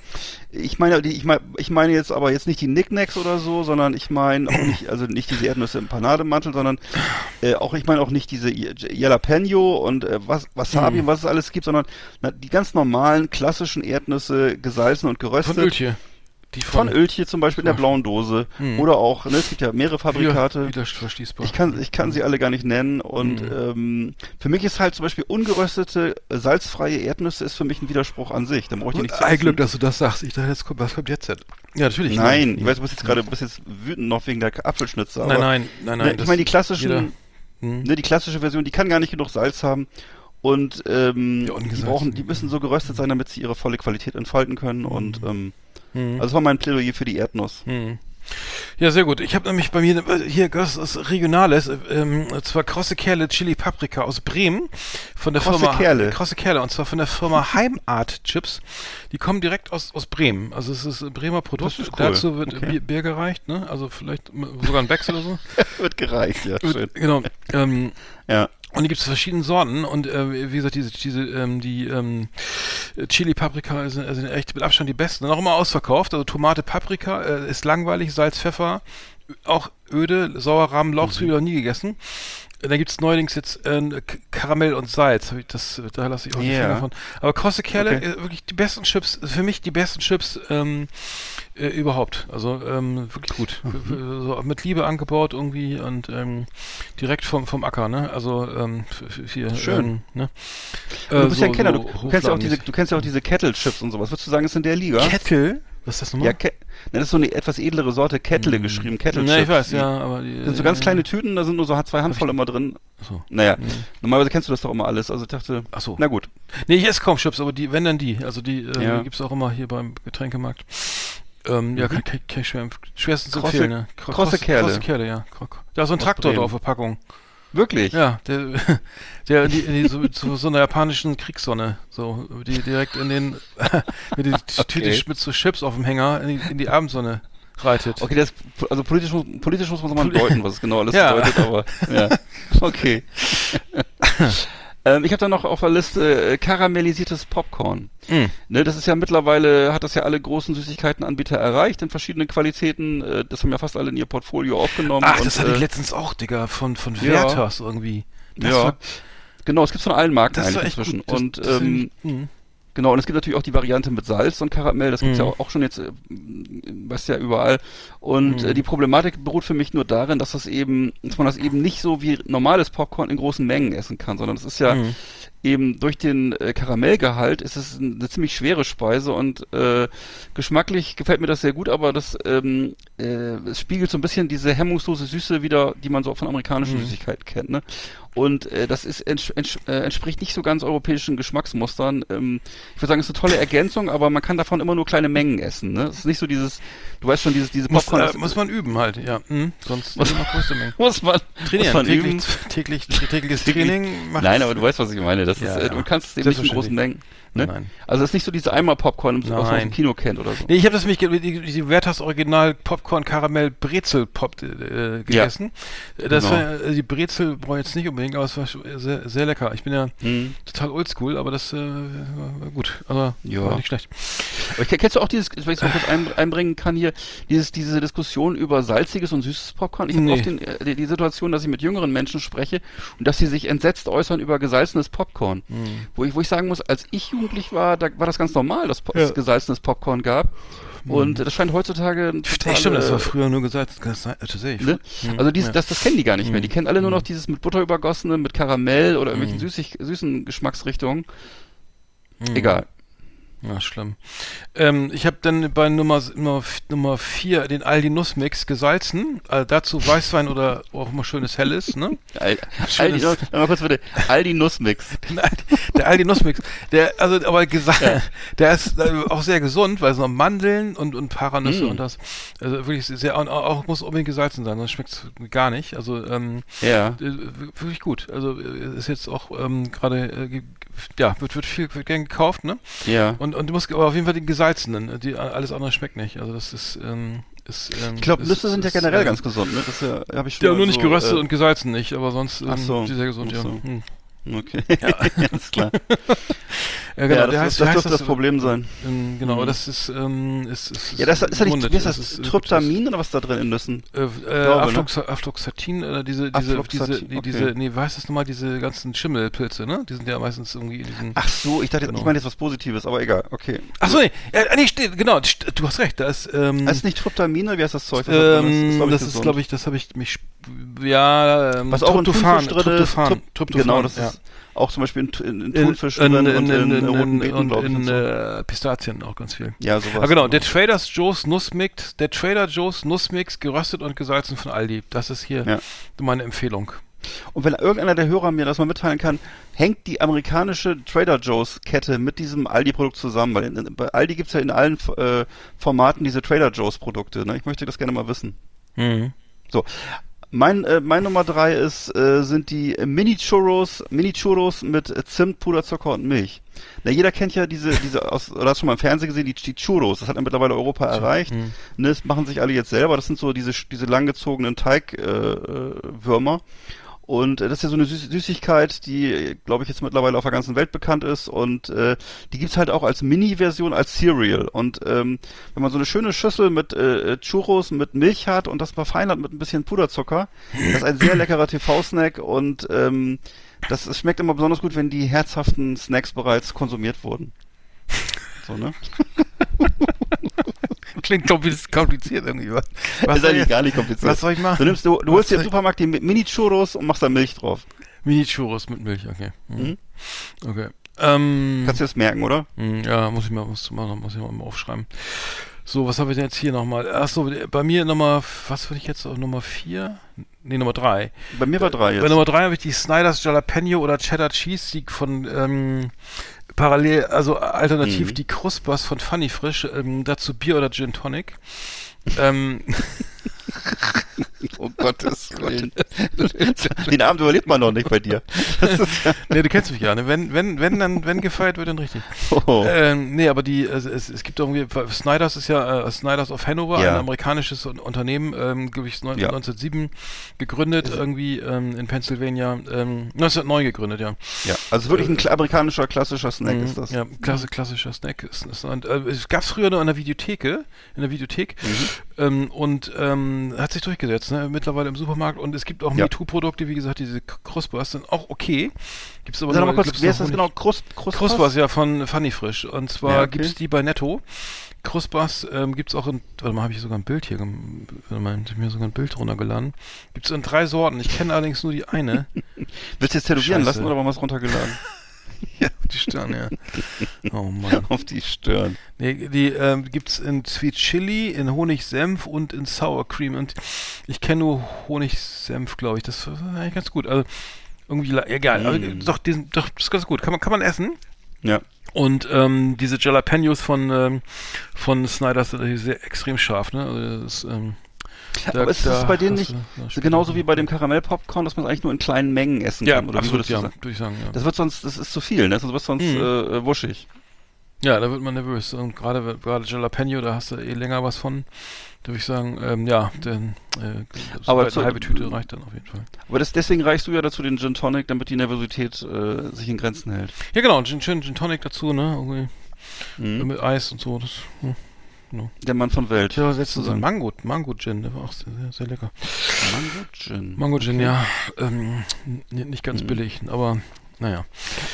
ich meine, die, ich meine, ich meine jetzt aber jetzt nicht die Knickknacks oder so, sondern ich meine auch nicht, also nicht diese Erdnüsse im Panademantel, sondern äh, auch, ich meine auch nicht diese Jalapeno und äh, was, Wasabi und was es alles gibt, sondern na, die ganz normalen, klassischen Erdnüsse, gesalzen und geröstet. Von Öltje. Die Von Öltje zum Beispiel in der blauen Dose. Mhm. Oder auch, ne, es gibt ja mehrere Fabrikate. Wieder, wieder verschließbar. Ich kann, ich kann sie alle gar nicht nennen. Und Mhm. ähm, für mich ist halt zum Beispiel ungeröstete, äh, salzfreie Erdnüsse ist für mich ein Widerspruch an sich. Da brauche ich die nicht zu Ein. Glück, dass du das sagst. Ich dachte, jetzt kommt, was kommt jetzt denn? Ja, natürlich. Nein, ne? ich weiß, du bist jetzt gerade, du bist jetzt wütend noch wegen der Apfelschnitze. Aber, Nein, nein, nein, nein. Ne, ich meine, die klassischen, jeder- Hm? ne, die klassische Version, die kann gar nicht genug Salz haben. Und ähm, Ja, die brauchen, die müssen so geröstet sein, damit sie ihre volle Qualität entfalten können. Und ähm, Hm. also das war mein Plädoyer für die Erdnuss. Hm. Ja, sehr gut. Ich habe nämlich bei mir hier das ist Regionales, äh, ähm, und zwar Krosse Kerle Chili Paprika aus Bremen von der Krosse Firma Kerle. Krosse Kerle und zwar von der Firma Heimart Chips. Die kommen direkt aus aus Bremen. Also es ist ein Bremer Produkt. Cool. Dazu wird Okay. Bier, Bier gereicht, ne? Also vielleicht sogar ein Becks oder so. Wird gereicht, ja, schön. Genau. Ähm, Ja. Und die gibt es verschiedene Sorten und äh, wie gesagt, diese, diese, ähm, die ähm, Chili Paprika sind, sind echt mit Abstand die besten. Noch immer ausverkauft. Also Tomate Paprika äh, ist langweilig, Salz, Pfeffer, auch öde, Sauerrahmen, Lauchzwiebel noch nie gegessen. Äh, Da gibt's neuerdings jetzt äh, Karamell und Salz. Das, da lasse ich auch die Ja. Finger von. Aber Krosse Kerle, Okay. äh, wirklich die besten Chips, für mich die besten Chips ähm, äh, überhaupt. Also ähm, wirklich gut. Mhm. So mit Liebe angebaut irgendwie und ähm, direkt vom, vom Acker, ne? Also ähm, hier. Schön. Ähm, ne? Du bist ja ein Kenner, du, so kennst ja auch diese, du kennst ja auch diese Kettle-Chips und sowas. Würdest du sagen, ist in der Liga? Kettle? Was ist das nochmal? Ja, Ke ne, das ist so eine etwas edlere Sorte, Kettle geschrieben, Kettle Ja, ich weiß, Die ja, aber die Sind so ganz äh, kleine Tüten, da sind nur so zwei Handvoll immer drin. Achso. Naja, normalerweise kennst du das doch immer alles. Also ich dachte, Ach so. na gut. Nee, ich esse kaum Chips, aber die, wenn dann die. Also die äh, Ja. gibt's auch immer hier beim Getränkemarkt. Ähm, ja, kann, kann, kann schwer, schwerstens Krosse- empfehlen, ne? Kro- Krosse Kerle. Krosse Kerle, ja. Da ist so ein Traktor drauf, Verpackung. Wirklich? Ja, der, der die, die, so, zu so einer japanischen Kriegssonne, so, die direkt in den, mit die Okay. mit so Chips auf dem Hänger in die, in die Abendsonne reitet. Okay, das, also politisch, muss- politisch muss man mal deuten, was es genau alles Ja. bedeutet, aber ja. Okay. Ähm, ich habe da noch auf der Liste äh, karamellisiertes Popcorn. Mm. Ne, das ist ja mittlerweile, hat das ja alle großen Süßigkeitenanbieter erreicht in verschiedenen Qualitäten. Äh, das haben ja fast alle in ihr Portfolio aufgenommen. Ach, und, das hatte ich äh, letztens auch, Digga, von, von ja. Werthers irgendwie. Das ja. war, Genau, es gibt von allen Marken eigentlich inzwischen. Das, und das ähm, hm. Genau, und es gibt natürlich auch die Variante mit Salz und Karamell, das gibt's Mhm. ja auch, schon jetzt, äh, was ja überall. Und Mhm. äh, die Problematik beruht für mich nur darin, dass das eben, dass man das eben nicht so wie normales Popcorn in großen Mengen essen kann, sondern es ist ja Mhm. eben durch den äh, Karamellgehalt ist es eine ziemlich schwere Speise und äh, geschmacklich gefällt mir das sehr gut, aber das ähm, äh, es spiegelt so ein bisschen diese hemmungslose Süße wieder, die man so von amerikanischen Mhm. Süßigkeiten kennt. Ne? Und äh, das ist ents ents äh, entspricht nicht so ganz europäischen Geschmacksmustern. Ähm, ich würde sagen, es ist eine tolle Ergänzung, aber man kann davon immer nur kleine Mengen essen. Ne? Es ist nicht so dieses, du weißt schon, dieses diese Muss, Popcorn. äh, das- muss man üben halt, ja. Hm? Sonst Muss- muss man größte Mengen. muss man Trainieren, muss man täglich, üben. täglich, tägliches Täglich- Training Nein, aber du weißt, was ich meine. Das Ja, ist, äh, ja. du kannst es eben nicht in großen Mengen. Ne? Nein. Also es ist nicht so diese Eimer Popcorn, was man aus dem Kino kennt oder so. Nee, ich habe das nämlich, die, die Werthers Original Popcorn Karamell Brezel Pop äh, gegessen. Äh, Das Genau. war, äh, die Brezel brauche ich jetzt nicht unbedingt, aber es war sehr, sehr lecker. Ich bin ja Hm. total oldschool, aber das äh, war gut. Aber Ja. war nicht schlecht. Aber ich, kennst du auch dieses, wenn ich es mal kurz ein, einbringen kann hier, dieses, diese Diskussion über salziges und süßes Popcorn? Ich Nee. habe oft den, äh, die, die Situation, dass ich mit jüngeren Menschen spreche und dass sie sich entsetzt äußern über gesalzenes Popcorn. Hm. Wo, ich, wo ich sagen muss, als ich jugendlich war, da war das ganz normal, dass es Ja. gesalzenes Popcorn gab. Und das scheint heutzutage Ey, stimmt, das war früher. früher nur gesagt. Das kann äh, tatsächlich. Ne? Hm. Also dieses, Ja. das, das kennen die gar nicht mehr. Die kennen alle nur noch dieses mit Butter übergossene, mit Karamell oder irgendwelchen süßig, süßen Geschmacksrichtungen. Hm. Egal. Ja, schlimm. Ähm, ich habe dann bei Nummer, Nummer, Nummer 4 den Aldi Nussmix gesalzen. Äh, dazu Weißwein oder auch mal schönes Helles, ne? Al Aldi, Schönes- noch mal kurz bitte. Aldi Nussmix. Aldi, der Aldi Nussmix. Der, also, aber gesa- der ist äh, auch sehr gesund, weil es noch Mandeln und, und Paranüsse Mm. und das, also wirklich sehr, und auch muss unbedingt gesalzen sein, sonst schmeckt es gar nicht. Also, ähm, Ja. äh, wirklich gut. Also, ist jetzt auch, ähm, gerade, äh, ja, wird, wird viel, wird gern gekauft, ne? Ja. Und, und du musst aber auf jeden Fall den gesalzenen, die, alles andere schmeckt nicht. Also das ist, ähm, ist ähm, Ich glaube, Nüsse sind ja ist, generell ähm, ganz gesund, ne? Das ja, habe ich schon Ja, nur nicht so, geröstet äh, und gesalzen nicht, aber sonst ähm, Ach so, die sehr gesund, ja. so. Hm. Okay. Alles klar. Ja, genau, ja, der das, heißt, das der dürfte heißt das Problem sein. Ähm, genau, Mhm. das ist, ähm, ist, ist, Ja, das ist ja nicht, wie heißt das, ist, äh, Tryptamin oder was da drin in Nüssen? Äh, äh, glaube, Aflox, Afloxatin oder diese, diese, Afloxatin, diese, die, okay. diese, nee, was heißt das nochmal, diese ganzen Schimmelpilze, ne? Die sind ja meistens irgendwie in diesen. Ach so, ich dachte, Genau. ich meine jetzt was Positives, aber egal, okay. Ach so, nee, ja, nee, steht, genau, du hast recht, da ist, ähm, Das ist nicht Tryptamin, oder wie heißt das Zeug? was da drin ähm, das ist, gesund. glaube ich, das habe ich mich, ja, ähm, was auch Tryptophan, ist. Tryptophan, Tryp- Tryptophan, Genau, das ja. ist auch zum Beispiel in, in, Thunfisch in, in, und in, in, roten in, Beeten, und ich. in so. äh, Pistazien auch ganz viel. ja, sowas. Ah, genau, der Trader Joe's Nussmix, der Trader Joe's Nussmix, geröstet und gesalzen von Aldi. Das ist hier Ja. meine Empfehlung. Und wenn irgendeiner der Hörer mir das mal mitteilen kann, hängt die amerikanische Trader Joe's Kette mit diesem Aldi-Produkt zusammen? Weil in, bei Aldi gibt's ja in allen äh, Formaten diese Trader Joe's Produkte. Ne? Ich möchte das gerne mal wissen. Mhm. So. Mein, äh, mein Nummer drei ist, äh, sind die Mini-Churros, Mini-Churros mit Zimt, Puderzucker und Milch. Na, jeder kennt ja diese, diese aus, oder hast schon mal im Fernsehen gesehen, die, die Churros. Das hat ja mittlerweile Europa erreicht. Mhm. Ne, das machen sich alle jetzt selber. Das sind so diese, diese langgezogenen Teigwürmer. Äh, Würmer. Und äh, das ist ja so eine Süß Süßigkeit, die, glaube ich, jetzt mittlerweile auf der ganzen Welt bekannt ist. Und äh, die gibt's halt auch als Mini-Version, als Cereal. Und ähm, wenn man so eine schöne Schüssel mit äh, Churros mit Milch hat und das verfeinert mit ein bisschen Puderzucker, das ist ein sehr leckerer TV-Snack und ähm, das es schmeckt immer besonders gut, wenn die herzhaften Snacks bereits konsumiert wurden. So, ne? Klingt kompli- kompliziert irgendwie. Was, was ist eigentlich ich- gar nicht kompliziert. Was soll ich machen? Du nimmst, du, du holst dir im Supermarkt die Mini-Churros und machst da Milch drauf. Mini-Churros mit Milch, okay. Mhm. Mhm. Okay. Ähm, Kannst du das merken, oder? Hm, Ja, muss ich mal, muss, mal, muss ich mal aufschreiben. So, was habe ich denn jetzt hier nochmal? Achso, bei mir Nummer, was würde ich jetzt auf Nummer 4? Nee, Nummer 3. Bei mir war drei Bei jetzt. Nummer 3 habe ich die Snyder's Jalapeno oder Cheddar Cheese Stick von ähm, parallel, also alternativ Mhm. die Krustbars von Funny Frisch, ähm, dazu Bier oder Gin Tonic. ähm, Oh Gottes Willen. Den Abend überlebt man noch nicht bei dir. Ist ja, nee, du kennst mich ja, ne? Wenn, wenn, wenn, dann, wenn gefeiert wird, dann richtig. oh. Ähm, nee, aber die, also es, es gibt irgendwie, Snyders ist ja, äh, Snyders of Hanover, Ja. ein amerikanisches Un- Unternehmen, ähm, glaube ich, neun- Ja. 1907 gegründet, irgendwie ähm, in Pennsylvania, ähm, 1909 gegründet, ja. ja, also wirklich ein kla- amerikanischer klassischer Snack Mhm, ist das. Ja, klasse, klassischer Snack. Ist, ist, äh, es gab früher nur in der Videotheke, in der Videothek, Mhm. Ähm, und ähm, hat sich durchgesetzt, ne? mittlerweile im Supermarkt und es gibt auch Ja. MeToo-Produkte, wie gesagt, diese Krustbars sind auch okay. Gibt's aber Sag mal kurz, heißt noch das genau? Krust, Krustbars, ja, von Funny Frisch. Und zwar Ja, okay. gibt's die bei Netto. Krustbars ähm, gibt's auch in, warte mal, habe ich sogar ein Bild hier, warte mal, ich mir sogar ein Bild runtergeladen. Gibt's in drei Sorten. Ich kenne allerdings nur die eine. Willst du jetzt tätowieren Scheiße. lassen oder haben wir es runtergeladen? ja, die Stirn, ja. Oh Mann. Auf die Stirn. Nee, die ähm, gibt's in Sweet Chili, in Honig-Senf und in Sour Cream. Und ich kenne nur Honig-Senf, glaube ich. Das ist eigentlich ganz gut. Also irgendwie, egal. Aber, Mm. doch, diesen, doch, das ist ganz gut. Kann man, kann man essen. Ja. Und ähm, diese Jalapenos von, ähm, von Snyder sind extrem scharf, ne? Also das, ähm, da- Aber ist das bei denen nicht du- genauso wie bei dem Karamellpopcorn, dass man es eigentlich nur in kleinen Mengen essen Ja, kann? Oder absolut, ja, sagen? würde ich sagen, ja. Das wird sonst, das ist zu viel, ne? Das wird sonst Mhm. äh, wuschig. Ja, da wird man nervös. Und gerade gerade Jalapeno, da hast du eh länger was von. Da würde ich sagen, ähm, ja, denn äh, so Aber zu- eine halbe Tüte reicht dann auf jeden Fall. Aber das, deswegen reichst du ja dazu den Gin Tonic, damit die Nervosität äh, sich in Grenzen hält. Ja genau, Gin, Gin, Gin Tonic dazu, ne? Irgendwie Mhm. mit Eis und so. Das, hm. Der Mann von Welt. So sozusagen. ein Mango, Mango Gin, der war auch sehr, sehr, sehr lecker. Mango Gin. Mango Gin, ja. Ähm, nicht ganz Mhm. billig, aber naja.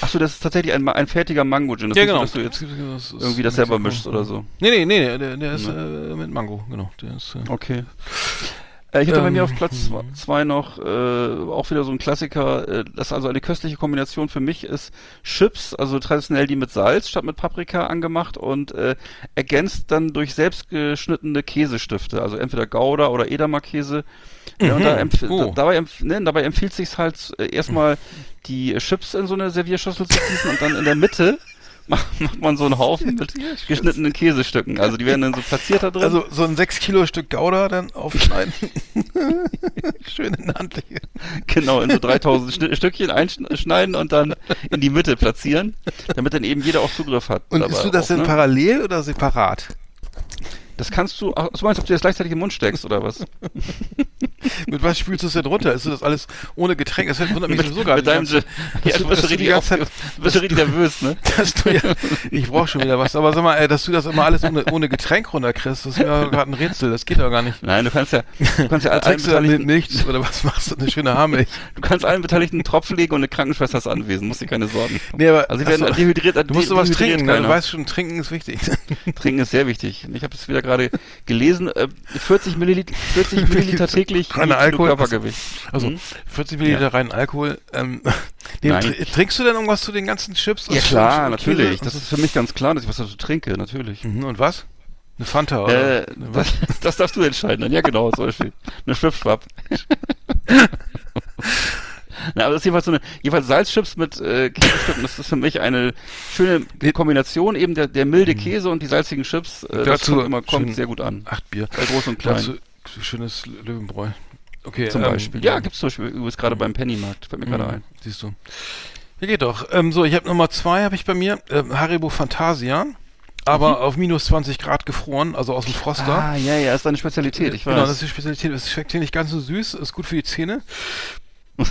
Achso, das ist tatsächlich ein, ein fertiger Mango Gin. Das ja, genau. nicht so, dass du jetzt Das irgendwie das selber mischst oder so. Nee, nee, nee, nee der, der ist äh, mit Mango, genau. Der ist, äh, Okay. Äh, ich hatte bei Ähm, mir auf Platz mhm. zwei noch äh, auch wieder so ein Klassiker, äh, das also eine köstliche Kombination für mich ist Chips, also traditionell die mit Salz statt mit Paprika angemacht und äh, ergänzt dann durch selbstgeschnittene Käsestifte, also entweder Gouda oder Edamer Käse. Ja, und da empf Oh. da, dabei, empf ne, dabei empfiehlt sich halt äh, erstmal die Chips in so eine Servierschüssel zu gießen und dann in der Mitte macht, macht man so einen Haufen mit geschnittenen Käsestücken. Also die werden dann so platziert da drin. Also so ein 6 Kilo Stück Gouda dann aufschneiden. Schön in der Hand legen. Genau, in so 3000 Schni- Stückchen einschneiden und dann in die Mitte platzieren, damit dann eben jeder auch Zugriff hat. Und isst du das auch, denn ne? parallel oder separat? Das kannst du, ach, du meinst, ob du das gleichzeitig im Mund steckst oder was? Mit was spülst du es denn runter? Ist das alles ohne Getränk? Das wundert mich sowieso gar Mit nicht. deinem, ja, du- du bist du richtig, auf, Zeit- du bist richtig nervös, ne? du ja, ich brauche schon wieder was. Aber sag mal, dass du das immer alles ohne, ohne Getränk runterkriegst, das ist mir gerade ein Rätsel. Das geht doch gar nicht. Nein, du kannst ja, du kannst ja allen Trinkst du Beteiligten, Milch oder was machst du? Eine schöne Haarmilch. du kannst allen Beteiligten einen Tropf legen und eine Krankenschwester ist anwesend, musst dir keine Sorgen. Nee, aber Also sie werden ach so, dehydriert, du musst sowas trinken. Ne? Du weißt schon, trinken ist wichtig. Trinken ist sehr wichtig. Ich habe es wieder gerade gelesen, äh, 40 Milliliter, 40 Milliliter täglich Kilo Alkohol. Körpergewicht. Also Mhm. 40 Milliliter Ja. reinen Alkohol. Ähm, Nein. tr trinkst du denn irgendwas zu den ganzen Chips? Ja klar, natürlich. Das ist für mich ganz klar, dass ich was dazu trinke, natürlich. Mhm, Und was? Eine Fanta oder? Äh, das, das darfst du entscheiden. Dann. Ja, genau, zum Beispiel. Eine Schwipschwapp. Na, aber das ist jedenfalls so eine, jedenfalls Salzchips mit äh, Käsestücken, das ist für mich eine schöne Kombination, eben der, der milde Käse und die salzigen Chips, äh, das Mhm. Kommt immer, kommt sehr gut an. Acht Bier. Bei groß und klein. Dazu schönes Löwenbräu. Okay, Zum ähm, Beispiel. Ja, gibt's zum Beispiel übrigens gerade beim Pennymarkt. Fällt mir gerade Mhm, ein. Siehst du. Ja, geht doch. Ähm, so, ich habe Nummer zwei, habe ich bei mir. Ähm, Haribo Fantasia. Aber auf minus 20 Grad gefroren, also aus dem Froster. Mhm. Ah, ja, ja, ist deine Spezialität, ich weiß. Genau, das ist die Spezialität. Es schmeckt hier nicht ganz so süß, ist gut für die Zähne.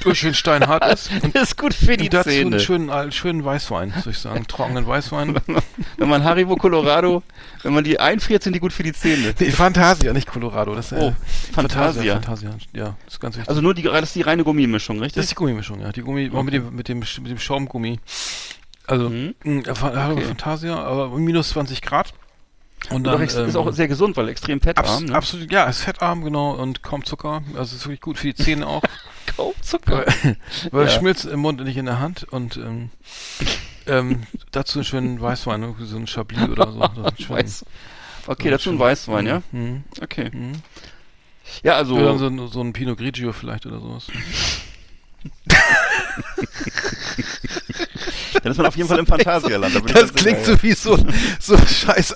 Durch schön steinhart ist. Und, ist gut für die und dazu Zähne. einen schönen, schönen Weißwein, soll ich sagen. Trockenen Weißwein. Wenn man Haribo Colorado, wenn man die einfriert, sind die gut für die Zähne. Nee, Fantasia, nicht Colorado. Das, äh, Oh, Fantasia. Fantasia, ja, das ist ganz wichtig. Also nur die, das ist die reine Gummimischung, richtig? das ist die Gummimischung, ja. Die Gummi, auch mit dem, mit dem, mit dem Schaumgummi. Also, Mhm. mh, Fa- Haribo Okay. Fantasia, aber minus 20 Grad. Und dann, ist, ist ähm, auch sehr gesund, weil extrem fettarm. Abs ne? Absolut, ja, ist fettarm, genau, und kaum Zucker. Also ist wirklich gut für die Zähne auch. Kaum Zucker. weil Ja. es schmilzt im Mund und nicht in der Hand. Und ähm, ähm, dazu einen schönen Weißwein, irgendwie so ein Chablis oder so. so Weiß. Okay, dazu ein Weißwein, ja? Mhm. Okay. Mhm. Ja, also. Oder so, ein- so ein Pinot Grigio vielleicht oder sowas. Dann ist man auf jeden Fall im Phantasialand. da Das klingt so wie so, so scheiß,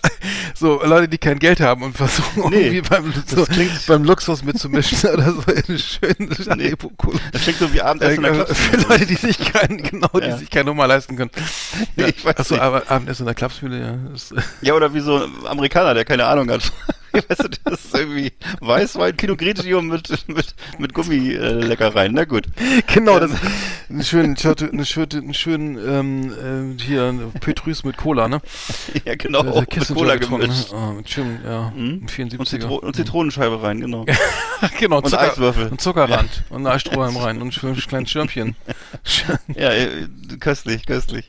so Leute, die kein Geld haben und versuchen Nee, irgendwie beim, so, beim Luxus mitzumischen oder so in schönen Nee. Haribo-Cola. ja. Das klingt so wie Abendessen in der Äh, Klapsmühle. für Leute, die sich kein, genau, die Ja. sich keine Nummer leisten können. Nee, ich weiß Achso, nicht. aber Abendessen in der Klapsmühle, ja. Ja, oder wie so ein Amerikaner, der keine Ahnung hat. weißt du, das ist irgendwie Weißwein, Pinot Grigio mit, mit, mit Gummileckereien. Na gut. genau, das, einen schönen, Schürte- eine schöne, einen schönen, ähm, äh, hier, ein Petrus mit Cola, ne? Ja, genau. Der mit Cola getrunken, gemischt. Ne? Oh, mit schönem, ja, ein 74er. Und, Zitro und Zitronenscheibe rein, genau. genau, Und Eiswürfel. Und Zuckerrand. Und ein Eisstrohhalm rein. Und ein kleines Schirmchen. Ja, äh, köstlich, köstlich.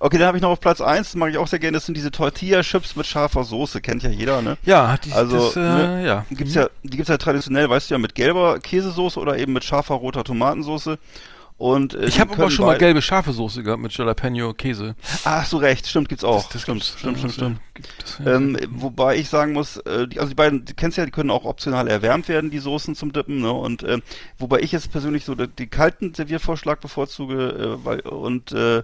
Okay, dann habe ich noch auf Platz eins. das mag ich auch sehr gerne, das sind diese Tortilla-Chips mit scharfer Soße, kennt ja jeder, ne? ja, die, Also, das, äh, ne, ja. Die gibt's ja, die gibt's ja traditionell, weißt du ja, mit gelber Käsesoße oder eben mit scharfer roter Tomatensoße. Und, äh, Ich habe aber schon mal gelbe scharfe Soße gehabt mit Jalapeno Käse. Ach so, recht, stimmt, gibt's auch. Das stimmt, gibt's, stimmt, ja, stimmt, das, stimmt. Äh, Das, Ähm, wobei ich sagen muss, äh, die, also die beiden, die kennst du ja, die können auch optional erwärmt werden, die Soßen zum Dippen, ne? Und ähm, wobei ich jetzt persönlich so die kalten Serviervorschlag bevorzuge, äh, weil und äh,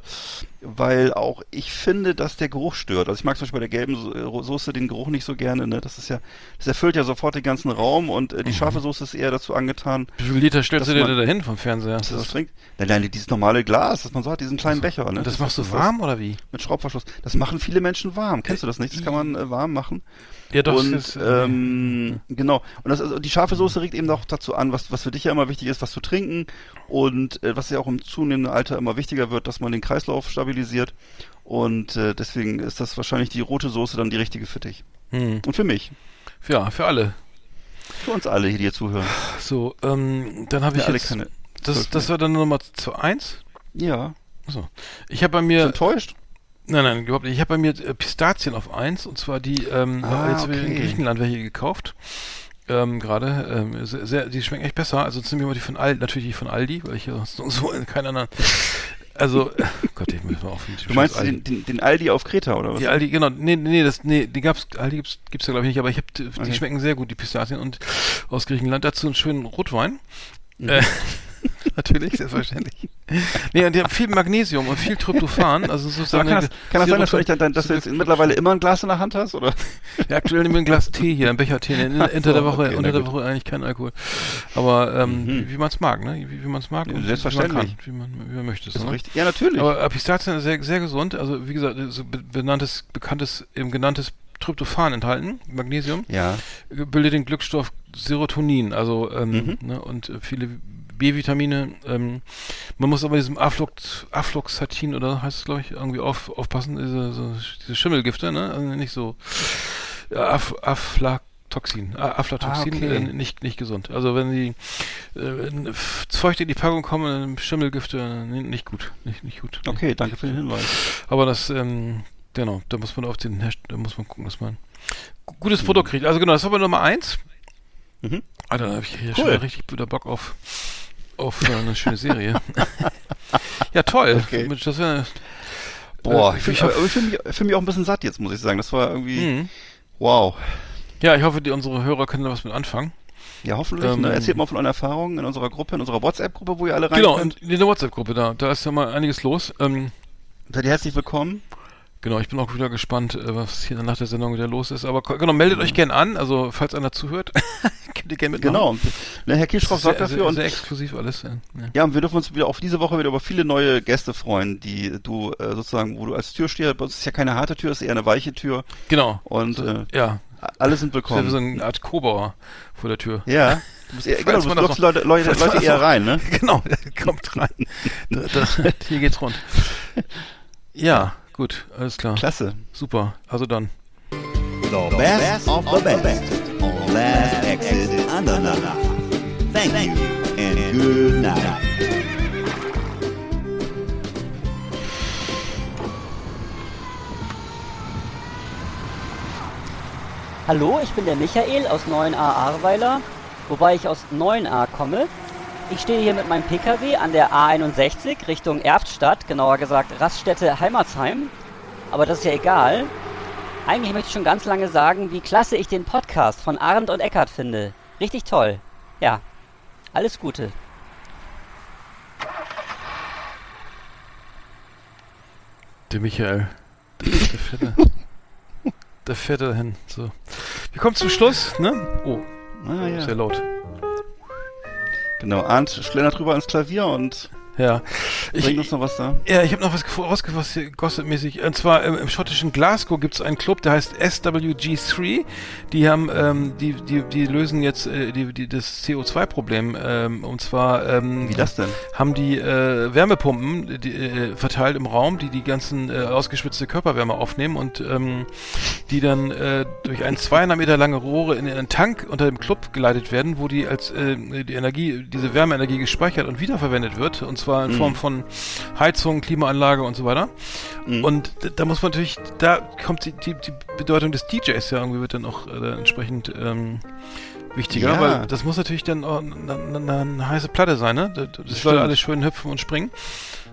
weil auch ich finde, dass der Geruch stört. Also ich mag zum Beispiel bei der gelben So- äh, Soße den Geruch nicht so gerne, ne? Das ist ja, das erfüllt ja sofort den ganzen Raum und äh, die scharfe Soße ist eher dazu angetan, wie viel Liter stellst du dir da hin vom Fernseher? dass Das, das trinkt. Nein, nein, dieses normale Glas, das man so hat, diesen kleinen Becher, ne? das machst du warm oder wie? Mit Schraubverschluss. Das machen viele Menschen warm. Kennst du das nicht? Das kann man äh, warm machen. Ja, doch. und das ist, äh, ähm, genau. Und das, also die scharfe Soße regt eben auch dazu an, was, was für dich ja immer wichtig ist, was zu trinken und äh, was ja auch im zunehmenden Alter immer wichtiger wird, dass man den Kreislauf stabilisiert. Und äh, deswegen ist das wahrscheinlich die rote Soße dann die richtige für dich. hm. Und für mich. Ja, für alle. Für uns alle, die hier zuhören. So, ähm, dann habe ich alle jetzt, keine. das, das war dann Nummer zu eins. Ja. So. Ich habe bei mir, enttäuscht? Nein, nein, überhaupt nicht. Ich habe bei mir äh, Pistazien auf eins und zwar die, ähm, Ah, jetzt habe ich in okay. Griechenland welche gekauft. Ähm, gerade, ähm, sehr, sehr, die schmecken echt besser. Also ziemlich mal die von Aldi, natürlich die von Aldi, weil ich ja so, so in keinen anderen, also, äh, Gott, ich muss mal auf Du meinst den, den, den Aldi auf Kreta oder was? Die Aldi, genau, nee, nee, das, nee, die gab's, Aldi gibt's, gibt's ja glaube ich nicht, aber ich habe, die, die Okay. schmecken sehr gut, die Pistazien und aus Griechenland dazu einen schönen Rotwein. Mhm. Äh, natürlich, selbstverständlich. Nee, und die haben viel Magnesium und viel Tryptophan, also Aber sozusagen. kann das, kann das sein, dass du, dann, dass du so- jetzt mittlerweile immer ein Glas in der Hand hast? Oder? Ja, aktuell nehmen wir ein Glas Tee hier, ein Becher Tee. In, Ach unter der so, Woche, okay, unter der. Woche eigentlich kein Alkohol. Aber ähm, Mhm. wie, wie man es mag, ne? Wie, wie man es mag Ja, und selbstverständlich. wie man kann, wie man, wie man möchte. So, ne? richtig. Ja, natürlich. Aber Pistazien ist sehr, sehr gesund. Also wie gesagt, so be- benanntes, bekanntes, eben genanntes Tryptophan enthalten, Magnesium, ja. bildet den Glückstoff Serotonin, also ähm, Mhm. ne, und viele B-Vitamine. Ähm, man muss aber diesem Aflox, Afloxatin oder heißt es glaube ich irgendwie auf, aufpassen, diese, so, diese Schimmelgifte, ne? Also nicht so ja, Af, Aflatoxin, ah, Aflatoxin, Ah, okay. äh, nicht nicht gesund. Also wenn die äh, feucht in die Packung kommen, Schimmelgifte, äh, nicht gut, nicht nicht gut. Okay, danke für den Hinweis. Aber das, ähm, genau, da muss man auf den Herst da muss man gucken, dass man gu- gutes Produkt kriegt. Also genau, das war bei Nummer eins. Mhm. Alter, da habe ich hier Cool. schon richtig wieder Bock auf, auf äh, eine schöne Serie. ja, toll. Okay. Das wäre. Boah, Äh, ich, ich fühle ich fühl mich, fühl mich auch ein bisschen satt jetzt, muss ich sagen. Das war irgendwie, Mhm. wow. Ja, ich hoffe, die, unsere Hörer können da was mit anfangen. Ja, hoffentlich. Ähm, ne? Erzählt mal von euren Erfahrungen in unserer Gruppe, in unserer WhatsApp-Gruppe, wo ihr alle rein Genau, könnt. in, in der WhatsApp-Gruppe, da, da ist ja mal einiges los. Ähm, Seid ihr herzlich willkommen. Genau, ich bin auch wieder gespannt, äh, was hier nach der Sendung wieder los ist. Aber genau, meldet euch gern an, also falls einer zuhört. die gerne mitmachen. Genau. Ne, Herr Kirschroff sorgt dafür sehr, und sehr exklusiv alles. Ja. Ja. ja, und wir dürfen uns wieder auf diese Woche wieder über viele neue Gäste freuen, die du äh, sozusagen, wo du als Türsteher, bei uns ist ja keine harte Tür, ist eher eine weiche Tür Genau. und äh, Ja, alle sind ist ja willkommen. wie so eine Art Kobauer vor der Tür. Ja. Du musst eher, genau, du das lockst Leute, Leute, Leute das eher rein, ne? Genau, kommt rein. Da, da, hier geht's rund. Ja, gut, alles klar. Klasse. Super. Also dann. The best of the best on Last Exit Andernach. Thank you and good night. Hallo, ich bin der Michael aus 9a Ahrweiler, wobei ich aus 9a komme. Ich stehe hier mit meinem Pkw an der A61 Richtung Erftstadt, genauer gesagt Raststätte Heimatsheim. Aber das ist ja egal. Eigentlich möchte ich schon ganz lange sagen, wie klasse ich den Podcast von Arndt und Eckart finde. Richtig toll. Ja, alles Gute. Der Michael. Der, der fährt da. Der fährt da hin. So. Wir kommen zum Schluss, ne? Oh, Ah, ja. sehr laut. Genau, Arndt schlendert drüber ans Klavier und Ja. Ich, uns noch was da. ja, ich habe noch was gossipmäßig. Und zwar im, im schottischen Glasgow gibt es einen Club, der heißt SWG3. Die haben, ähm, die, die, die lösen jetzt äh, die, die, das CO2-Problem. Ähm, und zwar ähm, Wie das denn? haben die äh, Wärmepumpen die, äh, verteilt im Raum, die die ganzen äh, ausgeschwitzte Körperwärme aufnehmen und ähm, die dann äh, durch ein 200 Meter lange Rohre in einen Tank unter dem Club geleitet werden, wo die als äh, die Energie, diese Wärmeenergie gespeichert und wiederverwendet wird, und zwar in Form von Heizung, Klimaanlage und so weiter. Mhm. Und da muss man natürlich, da kommt die, die, die Bedeutung des DJs ja irgendwie wird dann auch äh, entsprechend ähm, wichtiger, Ja. weil das muss natürlich dann auch eine, eine, eine heiße Platte sein, ne? Das, das soll alles schön hüpfen und springen.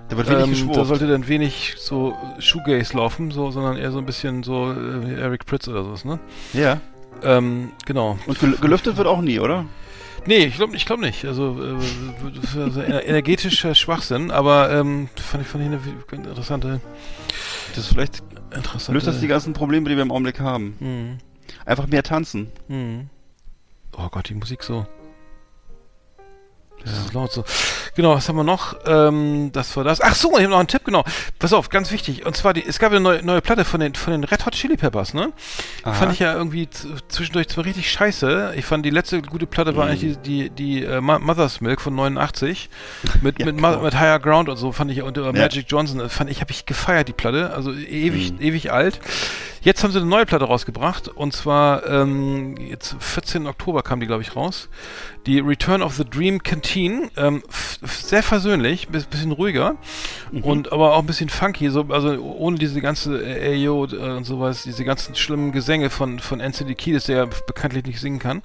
Da wird wenig Ähm, da sollte dann wenig so Shoegaze laufen, so, sondern eher so ein bisschen so äh, Eric Pritz oder sowas, ne? ja. Ähm, genau. Und gel gelüftet wird auch nie, oder? Nee, ich glaube ich glaub nicht. Also, äh, ist also ener- energetischer Schwachsinn, aber ähm, fand ich, fand ich eine interessante, Das vielleicht interessante. löst das die ganzen Probleme, die wir im Augenblick haben. Hm, Einfach mehr tanzen. hm. Oh Gott, die Musik so. Das ist laut so. Genau, was haben wir noch? Ähm, das war das. Ach so, ich habe noch einen Tipp, genau. Pass auf, ganz wichtig. Und zwar, die, es gab eine neue, neue Platte von den, von den Red Hot Chili Peppers, ne? Aha. Fand ich ja irgendwie zwischendurch zwar richtig scheiße. Ich fand die letzte gute Platte war eigentlich die, die, die äh, Mo- Mother's Milk von 89. Mit, Ja, mit, genau. mit Higher Ground und so fand ich und Ja. Magic Johnson. äh, Fand ich, habe ich gefeiert, die Platte. Also ewig, ewig alt. Jetzt haben sie eine neue Platte rausgebracht. Und zwar, ähm, jetzt 14. Oktober kam die, glaube ich, raus. Die Return of the Dream Canteen. Ähm, sehr versöhnlich, bis, bisschen ruhiger. Und aber auch ein bisschen funky, so, also ohne diese ganze äh, Ayo äh, und sowas, diese ganzen schlimmen Gesänge von, von Anthony Kiedis, der ja bekanntlich nicht singen kann.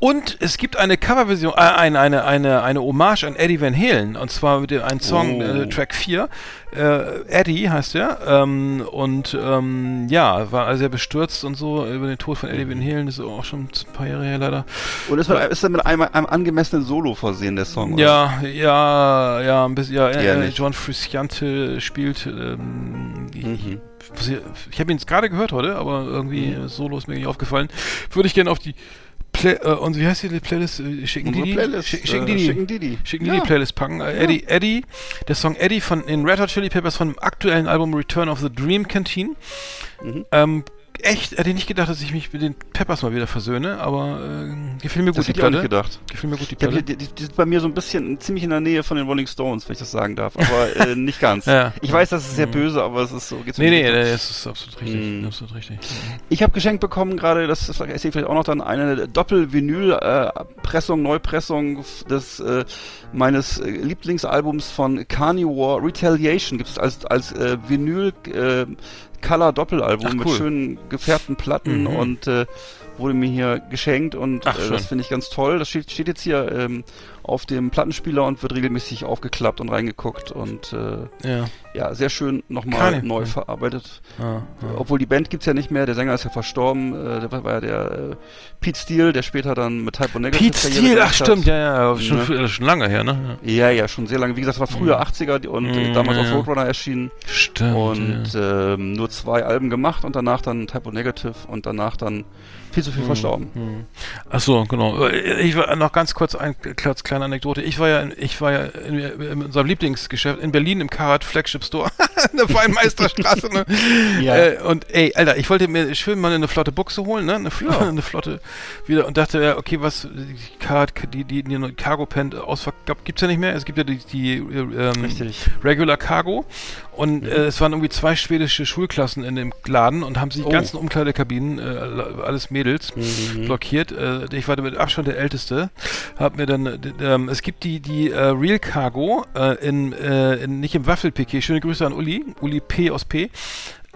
Und es gibt eine Coverversion, äh, eine, eine, eine, eine Hommage an Eddie Van Halen, und zwar mit dem einen Song, Oh. äh, Track 4. Äh, Eddie heißt er. Ähm, und ähm, ja, war sehr bestürzt und so über den Tod von Eddie Van Halen, das ist auch schon ein paar Jahre her leider. Und ist, mit, ist er mit einem, einem angemessenen Solo versehen, der Song? oder? Ja, ja, ja, ein bisschen, ja, äh. John Frusciante spielt, ähm, ich, Mhm. ich, ich habe ihn jetzt gerade gehört heute, aber irgendwie äh, Solo ist mir nicht aufgefallen. Würde ich gerne auf die Play äh, und wie heißt die, Playlist? Äh, Schicken die die? Playlist, Schick- Schicken äh, die die? schicken die die. Schicken die Ja. die Playlist packen. Äh, Eddie, Eddie, der Song Eddie von den Red Hot Chili Peppers von dem aktuellen Album Return of the Dream Canteen. Mhm. Ähm, echt, hätte ich nicht gedacht, dass ich mich mit den Peppers mal wieder versöhne, aber äh, gefiel mir gut Das die hätte ich auch nicht Platte. gedacht. Gefiel mir gut die Platte. hier, die, die sind bei mir so ein bisschen ziemlich in der Nähe von den Rolling Stones, wenn ich das sagen darf. Aber äh, nicht ganz. Ja. Ich weiß, das ist sehr Mhm. böse, aber es ist so. Geht's Nee, nee, nee, das ist absolut richtig. Mm. Absolut richtig. Ich habe geschenkt bekommen gerade, das ist ich vielleicht auch noch dann, eine Doppel-Vinyl-Pressung, Neupressung des äh, meines äh, Lieblingsalbums von Carnivore Retaliation. Gibt es als, als äh, Vinyl äh, Color Doppelalbum Ach, mit cool. schönen gefärbten Platten Mhm. und äh, wurde mir hier geschenkt und Ach, äh, das finde ich ganz toll. Das steht, steht jetzt hier ähm, auf dem Plattenspieler und wird regelmäßig aufgeklappt und reingeguckt und äh, Ja. ja, sehr schön nochmal neu ja. verarbeitet. Ah, ah. Obwohl die Band gibt's ja nicht mehr, der Sänger ist ja verstorben, äh, der war ja der äh, Pete Steele, der später dann mit Type Negative Pete Steele, ach stimmt, ja, ja, schon, Ne? früher- schon lange her, ne? Ja, ja, schon sehr lange. Wie gesagt, das war früher 80er und äh, Mhm, damals ja, auf ja. Roadrunner erschienen. Stimmt. und ja. ähm, nur zwei Alben gemacht und danach dann Type Negative und danach dann viel zu viel verstorben. Hm. Ach so, genau. Ich war noch ganz kurz eine kleine Anekdote. Ich war ja, in, ich war ja in, in unserem Lieblingsgeschäft in Berlin im Karat Flagship Store in der Weinmeisterstraße. Ne? Ja. Äh, und ey, Alter, ich wollte mir schön mal eine flotte Buchse holen, ne? Eine, fl eine flotte wieder und dachte, ja, okay, was die Karat, die die, die Cargo Pen Ausver gibt's ja nicht mehr. Es gibt ja die, die ähm, Richtig. Regular Cargo und äh, es waren irgendwie zwei schwedische Schulklassen in dem Laden und haben sich die Oh. ganzen Umkleidekabinen, äh, alles Mädels, Mhm. blockiert. Äh, ich war mit Abstand der Älteste. Hab mir dann, äh, ähm, es gibt die, die äh, Real Cargo äh, in, äh, in, nicht im Waffelpiquet. Schöne Grüße an Uli, Uli P aus P.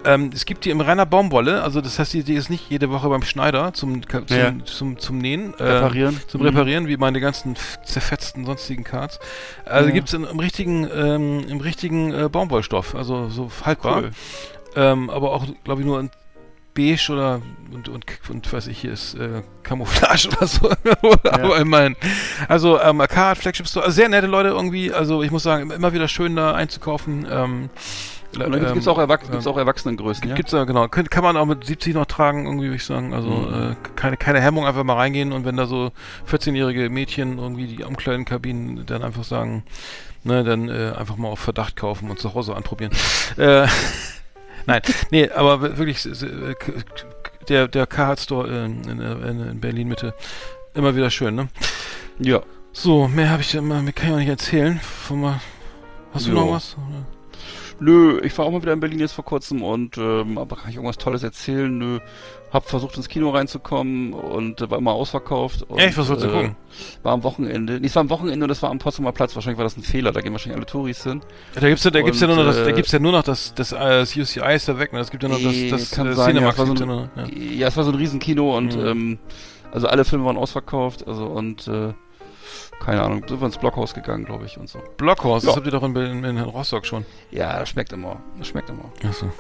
Ähm, es gibt die im reiner Baumwolle, also das heißt, die, die ist nicht jede Woche beim Schneider zum, zum, Ja. zum, zum Nähen. äh, Reparieren. Zum Mhm. Reparieren, wie meine ganzen zerfetzten sonstigen Cards. Also Ja. gibt's in, im richtigen, ähm, im richtigen äh, Baumwollstoff, also so haltbar. Cool. Ähm, aber auch, glaube ich, nur in beige oder und, und, und weiß ich, hier ist äh, Camouflage oder so. aber immerhin. Also ähm, Card, Flagship Store, also sehr nette Leute irgendwie. Also ich muss sagen, immer wieder schön da einzukaufen. Ähm, Und dann gibt's gibt's auch, Erwachs gibt's ähm, auch Erwachsenengrößen, ja? Gibt's da, genau. Könnt, kann man auch mit 70 noch tragen, irgendwie, würde ich sagen. Also Mhm. äh, keine, keine Hemmung, einfach mal reingehen und wenn da so 14-jährige Mädchen irgendwie die Umkleidenkabinen dann einfach sagen, ne, dann äh, einfach mal auf Verdacht kaufen und zu Hause anprobieren. äh, nein, nee, aber wirklich äh, der, der Carhartt Store in, in, in, in Berlin Mitte. Immer wieder schön, ne? Ja. So, mehr habe ich immer, mehr kann ich auch nicht erzählen. Von mal, hast du Jo. noch was? Oder? Nö, ich war auch mal wieder in Berlin jetzt vor kurzem und ähm, aber kann ich irgendwas Tolles erzählen? Nö. Hab versucht ins Kino reinzukommen und äh, war immer ausverkauft. Und, Echt, was wolltest du gucken? War am Wochenende. Nee, es war am Wochenende und das war am Potsdamer Platz. Wahrscheinlich war das ein Fehler, da gehen wahrscheinlich alle Touris hin. Ja, Da gibt's ja, da gibt's ja Und, nur noch das, da äh, gibt's ja nur noch das, das, äh, das UCI ist da weg, ne? Es gibt ja noch das, das kann äh, sein, ja, Cinemax es war so ja ein- ja. Ja, es war so ein Riesenkino und Mhm. ähm, also alle Filme waren ausverkauft, also und äh, keine Ahnung, sind wir ins Blockhaus gegangen, glaube ich und so. Blockhaus, das Ja. habt ihr doch in, in, in Rostock schon. Ja, das schmeckt immer. Das schmeckt immer. Achso.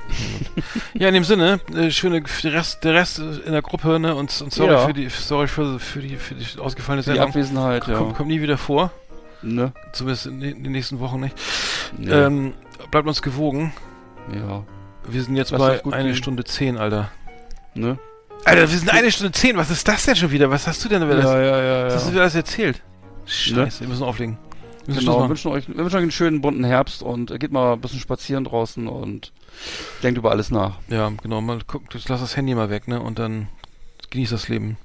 ja, in dem Sinne, äh, schöne, der Rest, der Rest in der Gruppe, ne, und, und sorry Ja. für die, sorry für, für die, für die ausgefallene Die Sendung. Abwesenheit, ja. Kommt, kommt nie wieder vor. Ne? Zumindest in, den- in den nächsten Wochen nicht. Nee. Ähm, bleibt uns gewogen. ja. Wir sind jetzt Lass bei das eine gehen. Stunde zehn, Alter. Ne? Alter, wir sind eine Stunde zehn. Was ist das denn schon wieder? Was hast du denn über das? ja, ja, ja. Was hast du ja. wieder alles erzählt? Scheiße, wir müssen auflegen. Wir müssen Genau, wünschen euch, wir wünschen euch einen schönen bunten Herbst und geht mal ein bisschen spazieren draußen und denkt über alles nach. Ja, genau. Mal guck, lass das Handy mal weg, ne? Und dann genieß das Leben.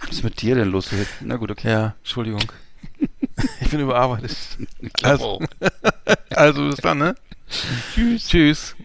Was ist mit dir denn los? Na gut, okay. Ja, Entschuldigung. ich bin überarbeitet. Ich Also-. Also bis dann, ne? Tschüss. Tschüss.